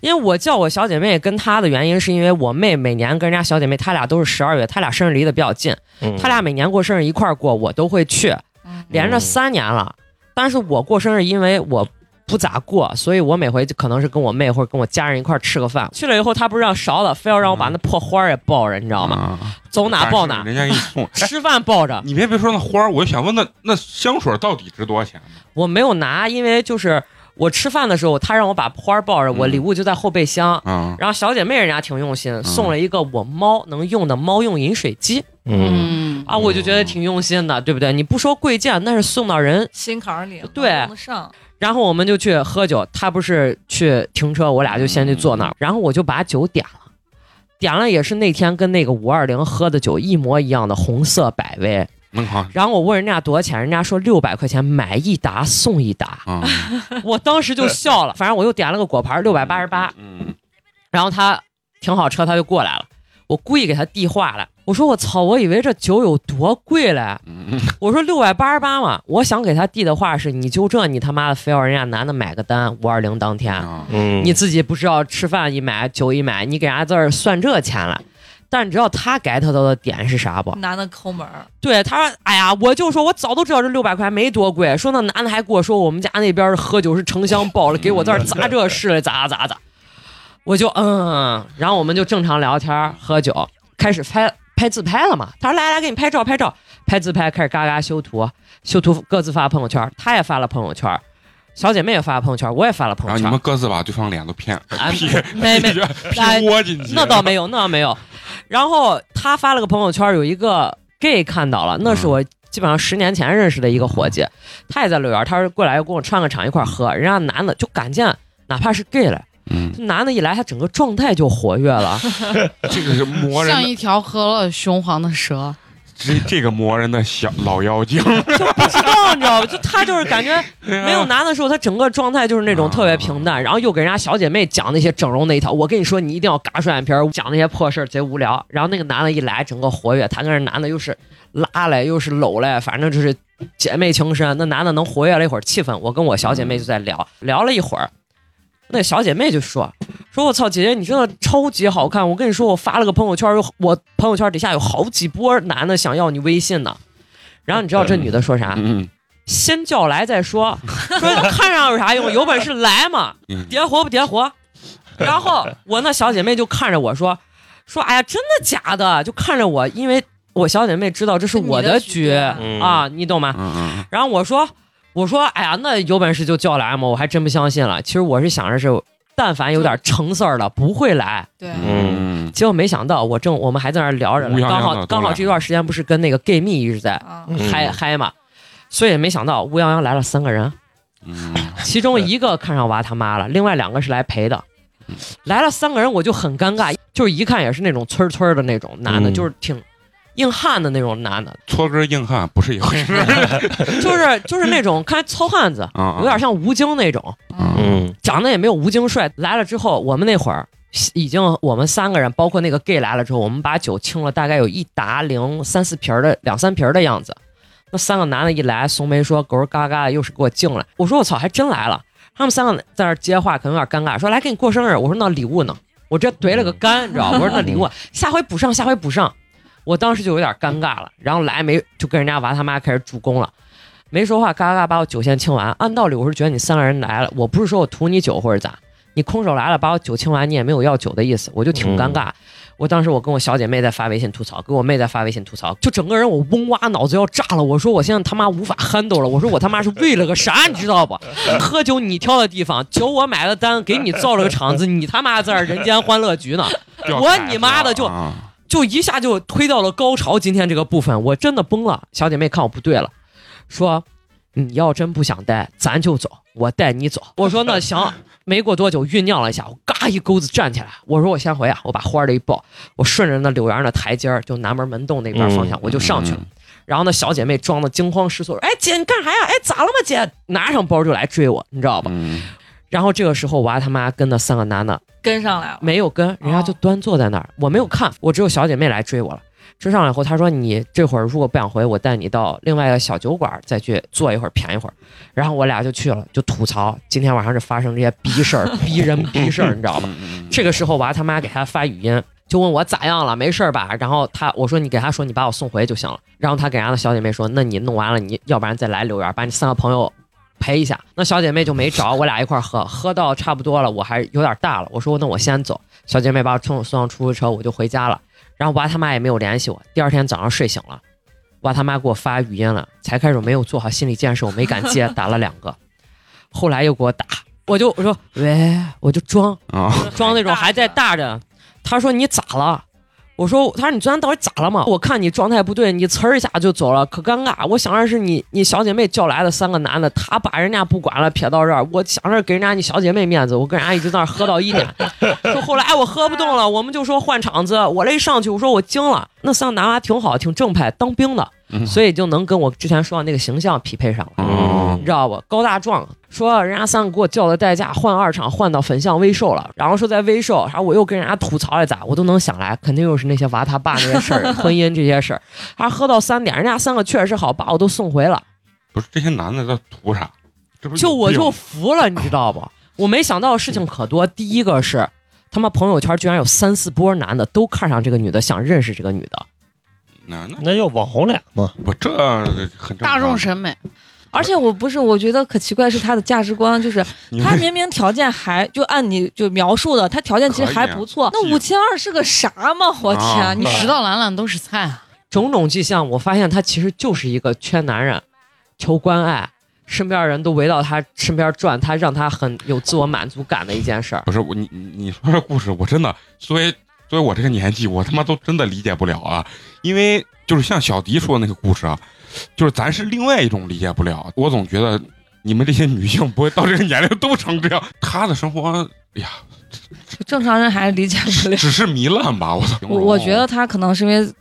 因为我叫我小姐妹跟她的原因，是因为我妹每年跟人家小姐妹，她俩都是十二月，她俩生日离得比较近，嗯她俩每年过生日一块儿过，我都会去，嗯连着三年了。但是我过生日，因为我不咋过，所以我每回就可能是跟我妹或者跟我家人一块儿吃个饭。去了以后，她不是让勺子，非要让我把那破花儿也抱着，你知道吗？啊？走哪抱哪，人家给你 送。哎，吃饭抱着。你别别说那花儿，我就想问那那香水到底值多少钱呢？我没有拿，因为就是我吃饭的时候，她让我把花儿抱着，我嗯。礼物就在后备箱。嗯，然后小姐妹人家挺用心，送了一个我猫能用的猫用饮水机。嗯，嗯，啊，我就觉得挺用心的，对不对？你不说贵贱，那是送到人。心坎儿里对。用得上，然后我们就去喝酒，他不是去停车，我俩就先去坐那儿，然后我就把酒点了，点了也是那天跟那个五二零喝的酒一模一样的红色百威。然后我问人家多少钱，人家说六百块钱买一打送一打，啊，我当时就笑了。反正我又点了个果盘，六百八十八。嗯，然后他停好车，他就过来了。我故意给他递话了，我说我操，我以为这酒有多贵嘞。嗯我说六百八十八嘛，我想给他递的话是，你就这你他妈的非要人家男的买个单，五二零当天，你自己不知道吃饭一买酒一买，你给人家这儿算这钱了。但你知道他 get 到的点是啥不？男的抠门儿，对，他说：“哎呀，我就说我早都知道这六百块没多贵。说那男的还跟我说我们家那边喝酒是成箱包了，给我这儿砸这事了，咋咋咋。”我就嗯，然后我们就正常聊天喝酒，开始拍拍自拍了嘛。他说：“来来，给你拍照拍照，拍自拍，开始嘎嘎修图，修图各自发朋友圈。他也发了朋友圈，小姐妹也发了朋友圈，我也发了朋友圈然后你们。各自把对方脸都骗 啊，P 没没 P 哎窝进去，那倒没有，那倒没有。然后他发了个朋友圈，有一个 gay 看到了，那是我基本上十年前认识的一个伙计，他也在六园，他说过来要跟我串个场一块喝，人家男的就敢见，哪怕是 gay 了，嗯，男的一来，他整个状态就活跃了，这个是魔人，像一条喝了雄黄的蛇，这这个磨人的小老妖精，就不知道你知道吧？就他就是感觉没有男的时候，他整个状态就是那种特别平淡，然后又给人家小姐妹讲那些整容那一套。我跟你说，你一定要嘎双眼皮儿，讲那些破事儿贼无聊。然后那个男的一来，整个活跃，他跟那男的又是拉来，又是搂来，反正就是姐妹情深。那男的能活跃了一会儿气氛，我跟我小姐妹就在聊聊了一会儿。那小姐妹就说：“说我操，姐姐你真的超级好看！我跟你说，我发了个朋友圈，有我朋友圈底下有好几波男的想要你微信呢。然后你知道这女的说啥？嗯先叫来再说，说看上有啥用？有本事来嘛，嗯叠活不叠活？然后我那小姐妹就看着我说说，哎呀，真的假的？就看着我，因为我小姐妹知道这是我的局嗯啊，你懂吗？然后我说我说，哎呀，那有本事就叫来嘛，我还真不相信了。其实我是想着是，但凡有点成事儿的不会来。对，嗯结果没想到，我正我们还在那聊着呢，刚好刚好这段时间不是跟那个 gay 蜜一直在嗨嗨嘛，所以没想到乌泱泱来了三个人。嗯其中一个看上娃他妈了，另外两个是来陪的。来了三个人，我就很尴尬，就是一看也是那种村儿村儿的那种男的，嗯就是挺硬汉的那种男的，搓根硬汉不是一回事 就是就是那种看糙汉子，啊，有点像吴京那种，嗯长得也没有吴京帅。来了之后，我们那会儿已经我们三个人，包括那个 gay 来了之后，我们把酒清了，大概有一打零三四瓶儿的两三瓶儿的样子。那三个男的一来，怂梅说狗儿嘎嘎的，又是给我敬来。我说我操，还真来了。他们三个在那接话，可能有点尴尬，说来给你过生日。我说那礼物呢？我这怼了个干，你知道吧？我说那礼物下回补上，下回补上。我当时就有点尴尬了，然后来没就跟人家娃他妈开始助攻了，没说话，嘎嘎嘎把我酒先清完。按道理我是觉得你三个人来了，我不是说我图你酒或者咋，你空手来了把我酒清完，你也没有要酒的意思，我就挺尴尬。我当时我跟我小姐妹在发微信吐槽，跟我妹在发微信吐槽，就整个人我嗡哇脑子要炸了。我说我现在他妈无法 handle 了，我说我他妈是为了个啥，你知道不？喝酒你挑的地方，酒我买了单，给你造了个场子，你他妈在这人间欢乐局呢，我你妈的就啊就一下就推到了高潮。今天这个部分我真的崩了。小姐妹看我不对了，说你要真不想待，咱就走，我带你走。我说那行。没过多久，酝酿了一下，我嘎一钩子站起来，我说我先回啊，我把花儿的一抱，我顺着那柳园的台阶儿，就南门门洞那边方向，我就上去了。然后那小姐妹装的惊慌失措，哎姐你干啥呀？哎咋了嘛姐？拿上包就来追我，你知道吧？嗯然后这个时候娃他妈跟那三个男的跟上来了。没有跟，人家就端坐在那儿，我没有看，我只有小姐妹来追我了。追上来以后，他说你这会儿如果不想回，我带你到另外一个小酒馆再去坐一会儿，谝一会儿。然后我俩就去了，就吐槽今天晚上是发生这些逼事儿、逼人逼事儿，你知道吧？嗯这个时候娃他妈给他发语音，就问我咋样了，没事儿吧？然后他我说你给他说你把我送回就行了。然后他给人家的小姐妹说，那你弄完了，你要不然再来留园，把你三个朋友陪一下。那小姐妹就没找，我俩一块儿喝，喝到差不多了，我还有点大了，我说那我先走。小姐妹把我送送上出租车，我就回家了。然后娃他妈也没有联系我，第二天早上睡醒了，娃他妈给我发语音了，才开始我没有做好心理建设，我没敢接，打了两个，后来又给我打，我就我说喂，我就装。啊，装那种还在大着。他说你咋了？我说他说你昨天到底咋了嘛？我看你状态不对，你呲儿一下就走了，可尴尬。我想着是你你小姐妹叫来的三个男的，他把人家不管了撇到这儿，我想着给人家你小姐妹面子，我跟人家一直在那儿喝到一点。说后来我喝不动了，我们就说换场子，我这一上去我说我惊了，那三个男娃挺好，挺正派，当兵的，嗯所以就能跟我之前说的那个形象匹配上了。哦你知道不？高大壮说人家三个给我叫的代驾换二厂换到粉巷微售了，然后说在微售，然后我又跟人家吐槽了咋，我都能想来，肯定又是那些娃他爸那些事儿，婚姻这些事儿。还喝到三点，人家三个确实好，把我都送回了，不是这些男的在图啥？这不就我就服了，你知道不？我没想到事情可多，第一个是他妈朋友圈居然有三四波男的都看上这个女的，想认识这个女的。那那那就网红脸吗。不这很正常大众审美，而且我不是，我觉得可奇怪是他的价值观，就是 你他明明条件还就按你就描述的，他条件其实还不错。那五千二是个啥嘛？我啊天，你你拾到兰兰都是菜啊！种种迹象，我发现他其实就是一个缺男人、求关爱，身边人都围到他身边转，他让他很有自我满足感的一件事儿。不是我你你说这故事，我真的作为作为我这个年纪，我他妈都真的理解不了啊！因为就是像小迪说的那个故事啊，就是咱是另外一种理解不了。我总觉得你们这些女性不会到这个年龄都成这样，她的生活，哎呀，正常人还是理解不了。只是糜烂吧？我操！我我觉得他可能是因为，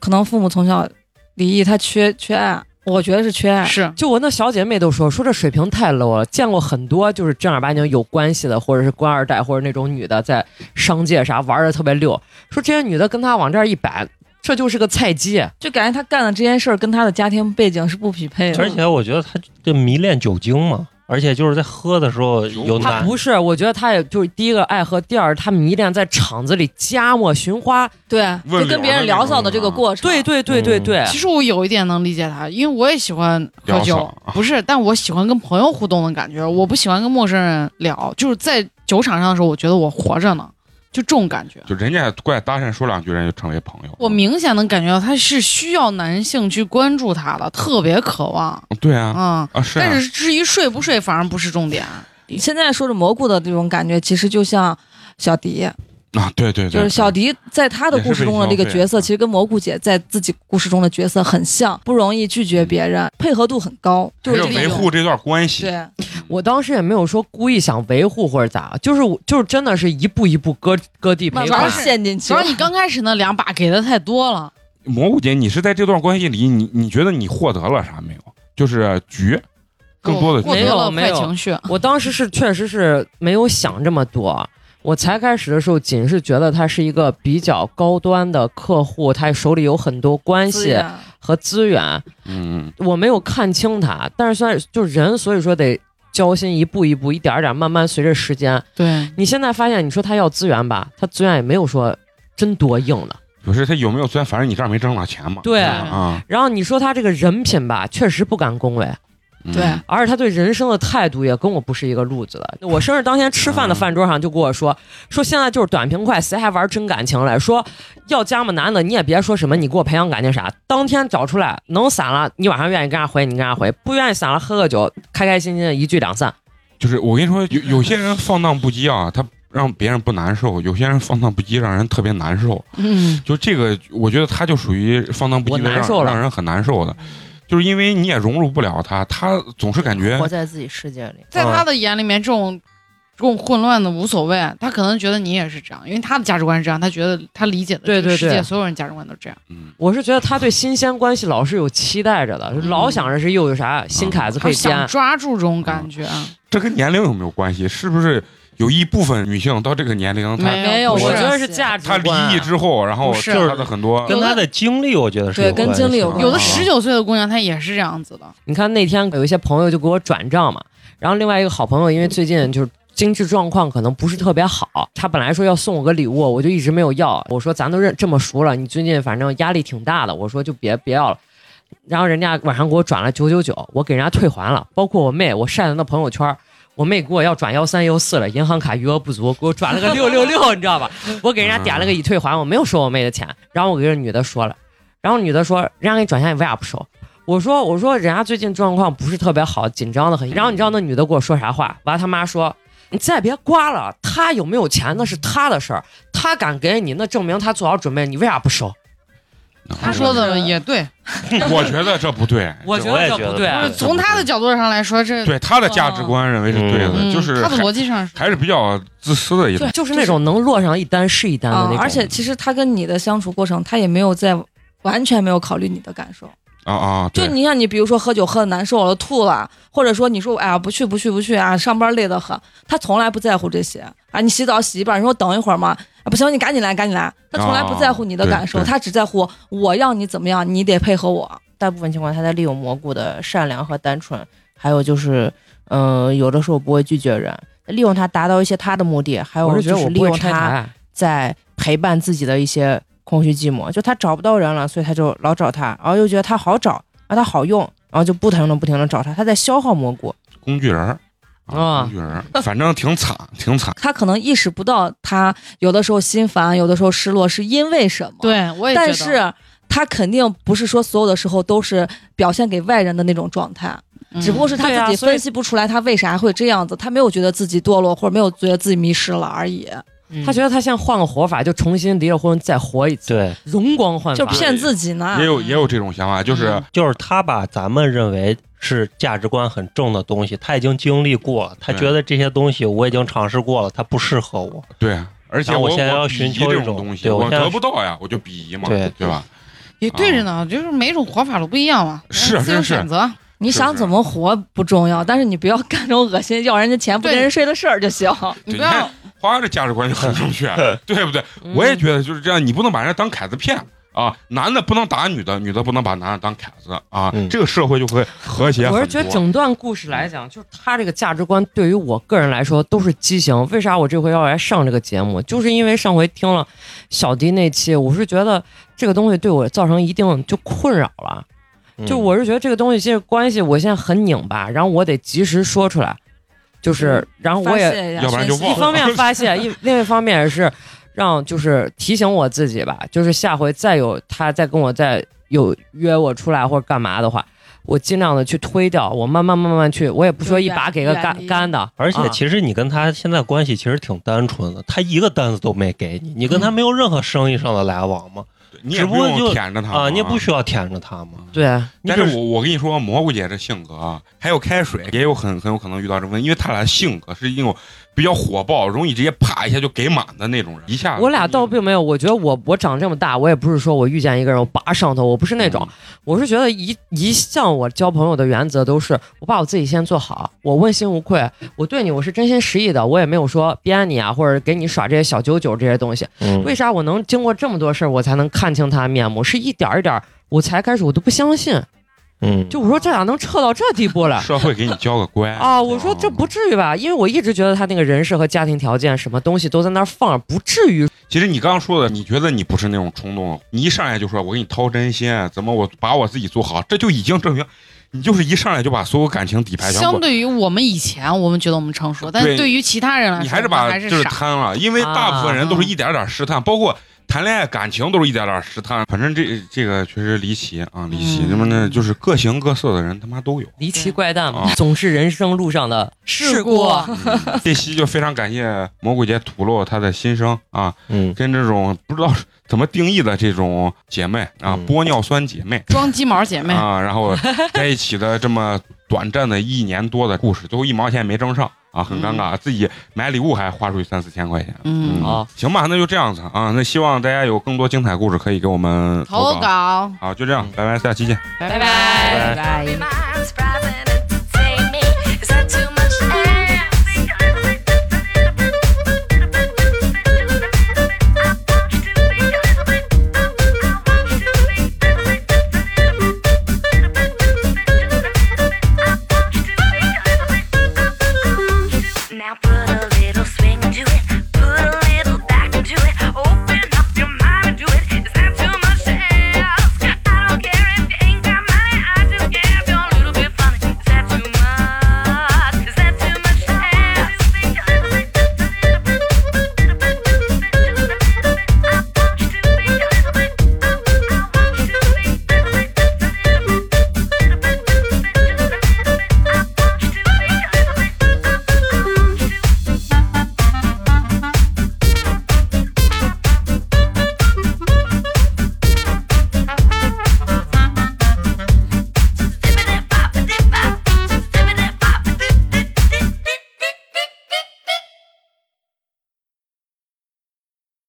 可能父母从小离异，他缺缺爱。我觉得是缺爱。是，就我那小姐妹都说，说这水平太 low 了，见过很多就是正儿八经有关系的，或者是官二代，或者那种女的在商界啥玩的特别溜，说这些女的跟她往这儿一摆，这就是个菜鸡。就感觉他干的这件事儿跟他的家庭背景是不匹配的。而且我觉得他这迷恋酒精嘛，而且就是在喝的时候有男她不是，我觉得他也就是第一个爱喝，第二他迷恋在厂子里加墨寻花。对，就跟别人聊骚的这个过程。对对对对对，其实我有一点能理解他，因为我也喜欢喝酒，不是，但我喜欢跟朋友互动的感觉，我不喜欢跟陌生人聊。就是在酒场上的时候，我觉得我活着呢，就这种感觉。就人家过来搭讪说两句，人就成为朋友。我明显能感觉到他是需要男性去关注他的，特别渴望。对啊嗯，啊是啊但是至于睡不睡，反而不是重点。现在说着蘑菇的这种感觉，其实就像小迪，啊对对对，就是小迪在他的故事中的这个角色，其实跟蘑菇姐在自己故事中的角色很像，不容易拒绝别人，配合度很高，就是维护这段关系。对，我当时也没有说故意想维护或者咋，就是就是真的是一步一步割割地赔款慢慢。陷进去主要。你刚开始那两把给的太多了，蘑菇姐，你是在这段关系里，你你觉得你获得了啥没有？就是局，更多的获局得了没有坏情绪。我当时是确实是没有想这么多。我才开始的时候，仅是觉得他是一个比较高端的客户，他手里有很多关系和资源，嗯，我没有看清他。但是虽然就是人，所以说得交心，一步一步，一点儿点儿，慢慢随着时间。对，你现在发现，你说他要资源吧，他资源也没有说真多硬的。不是他有没有资源，反正你这儿没挣到钱嘛。对啊，然后你说他这个人品吧，确实不敢恭维。嗯对而且他对人生的态度也跟我不是一个路子的。我生日当天吃饭的饭桌上就跟我说，说现在就是短平快，谁还玩真感情来？说要加么男的，你也别说什么你给我培养感情啥，当天找出来能散了，你晚上愿意跟人家回，你跟人家回；不愿意散了，喝个酒，开开心心的一聚两散。就是我跟你说，有有些人放荡不羁啊，他让别人不难受；有些人放荡不羁，让人特别难受。嗯，就这个，我觉得他就属于放荡不羁的让，我难受让人很难受的。就是因为你也融入不了他，他总是感觉活在自己世界里。在他的眼里面，这种这种混乱的无所谓，他可能觉得你也是这样，因为他的价值观是这样，他觉得他理解的这个世界对对对所有人价值观都这样。嗯，我是觉得他对新鲜关系老是有期待着的，老想着是又有啥新凯子可以他想。抓住这种感觉，啊这跟年龄有没有关系？是不是有一部分女性到这个年龄，她没没有我觉得是价值她。离异之后，然后就是她的很多跟她的经历，我觉得是对有关系跟经历有关有的啊十九岁的姑娘她也是这样子的，你看那天有一些朋友就给我转账嘛，然后另外一个好朋友因为最近就是经济状况可能不是特别好，他本来说要送我个礼物，我就一直没有要。我说咱都认这么熟了，你最近反正压力挺大的，我说就别别要了。然后人家晚上给我转了九九九，我给人家退还了，包括我妹，我晒的那朋友圈。我妹给我要转幺三幺四了，银行卡余额不足，给我转了个 六六六，你知道吧？我给人家点了个已退还，我没有收我妹的钱。然后我给这女的说了，然后女的说，人家给你转钱你为啥不收？我说我说人家最近状况不是特别好，紧张的很。然后你知道那女的给我说啥话？完他妈说你再别刮了，他有没有钱那是他的事儿，他敢给你，那证明他做好准备，你为啥不收？她说的也对，我觉得这不对，我觉我也觉得得这不对。从他的角度上来说，这对他的价值观认为是对的，嗯就是他的还逻辑上是还是比较自私的一种。就是那种能落上一单是一单的那种。啊而且其实他跟你的相处过程，他也没有在完全没有考虑你的感受。啊啊，就你像你，比如说喝酒喝的难受了，吐了，或者说你说哎呀不去不去不去啊，上班累得很，他从来不在乎这些啊。你洗澡洗一半，你说等一会儿嘛，啊不行，你赶紧来赶紧来，他从来不在乎你的感受，他只在乎我要你怎么样，你得配合我。大部分情况他在利用蘑菇的善良和单纯，还有就是，嗯、有的时候不会拒绝人，利用他达到一些他的目的，还有就是利用他。在陪伴自己的一些空虚寂寞，就他找不到人了，所以他就老找他，然后又觉得他好找，啊他好用，然后就不停的不停的找他，他在消耗蘑菇。工具人儿啊工具人儿，反正挺惨，挺惨。他可能意识不到，他有的时候心烦，有的时候失落是因为什么。，对我也但是他肯定不是说所有的时候都是表现给外人的那种状态，嗯只不过是他自己分析不出来他为啥会这样子，他没有觉得自己堕落或者没有觉得自己迷失了而已。嗯他觉得他现在换个活法，就重新离了婚再活一次，对，容光焕发。就骗自己呢也。有也有这种想法，就是嗯就是他把咱们认为是价值观很正的东西，他已经经历过了，他觉得这些东西我已经尝试过了，他不适合我。对，而且我我现在要鄙夷这寻求一种种东西，我我得不到呀，我就鄙夷嘛，对对吧？也对着呢，就是每种活法都不一样嘛，是自由选择。你想怎么活不重要，但是你不要干这种恶心要人家钱不跟人睡的事儿就行。你不要花的价值观就很正确，对不对？嗯我也觉得就是这样，你不能把人家当凯子骗啊，男的不能打女的，女的不能把男的当凯子啊，嗯这个社会就会和谐很多。我是觉得整段故事来讲，就是他这个价值观对于我个人来说都是畸形。为啥我这回要来上这个节目？就是因为上回听了小迪那期，我是觉得这个东西对我造成一定就困扰了。嗯就我是觉得这个东西这个关系，我现在很拧巴，然后我得及时说出来，就是然后我也一下要不然就宣泄忘了。一方面发泄，一 另一方面也是让就是提醒我自己吧，就是下回再有他再跟我再有约我出来或者干嘛的话，我尽量的去推掉，我慢慢慢慢去，我也不说一把给个干干的，而且啊其实你跟他现在关系其实挺单纯的，他一个单子都没给你，你跟他没有任何生意上的来往嘛，你也不用舔着他啊，你也不需。要舔着他嘛。对，啊但是我我跟你说，蘑菇姐这性格啊，还有开水也有很很有可能遇到这问题，因为他俩性格是一种比较火爆，容易直接啪一下就给满的那种人，一下我俩倒并没有，我觉得我我长这么大，我也不是说我遇见一个人我拔上头，我不是那种，我是觉得一一向我交朋友的原则都是我把我自己先做好，我问心无愧，我对你我是真心实意的，我也没有说编你啊，或者给你耍这些小九九这些东西。嗯为啥我能经过这么多事儿，我才能看清他的面目？是一点一点，我才开始我都不相信，嗯，就我说这俩能撤到这地步了。社会给你教个乖啊，我说这不至于吧，因为我一直觉得他那个人设和家庭条件什么东西都在那儿放着，不至于其实你刚刚说的，你觉得你不是那种冲动，你一上来就说我给你掏真心，怎么我把我自己做好，这就已经证明你就是一上来就把所有感情底牌，相对于我们以前，我们觉得我们成熟，但是对对于其他人来说，你还是把就是。贪了，因为大部分人都是一点点试探，包括。谈恋爱感情都是一点点试探，反正这这个确实离奇啊，离奇。嗯。那么呢，就是各形各色的人他妈都有。离奇怪诞嘛啊，总是人生路上的事故嗯。这期就非常感谢魔鬼姐吐露她的心声啊，嗯。跟这种不知道怎么定义的这种姐妹啊，嗯。玻尿酸姐妹。装鸡毛姐妹，啊，然后在一起的这么短暂的一年多的故事，最后一毛钱也没挣上啊，很尴尬，自己买礼物还花出去三四千块钱。嗯，好行吧，那就这样子啊，那希望大家有更多精彩故事可以给我们投稿。稿，好，就这样，拜拜，下期见。拜拜拜拜。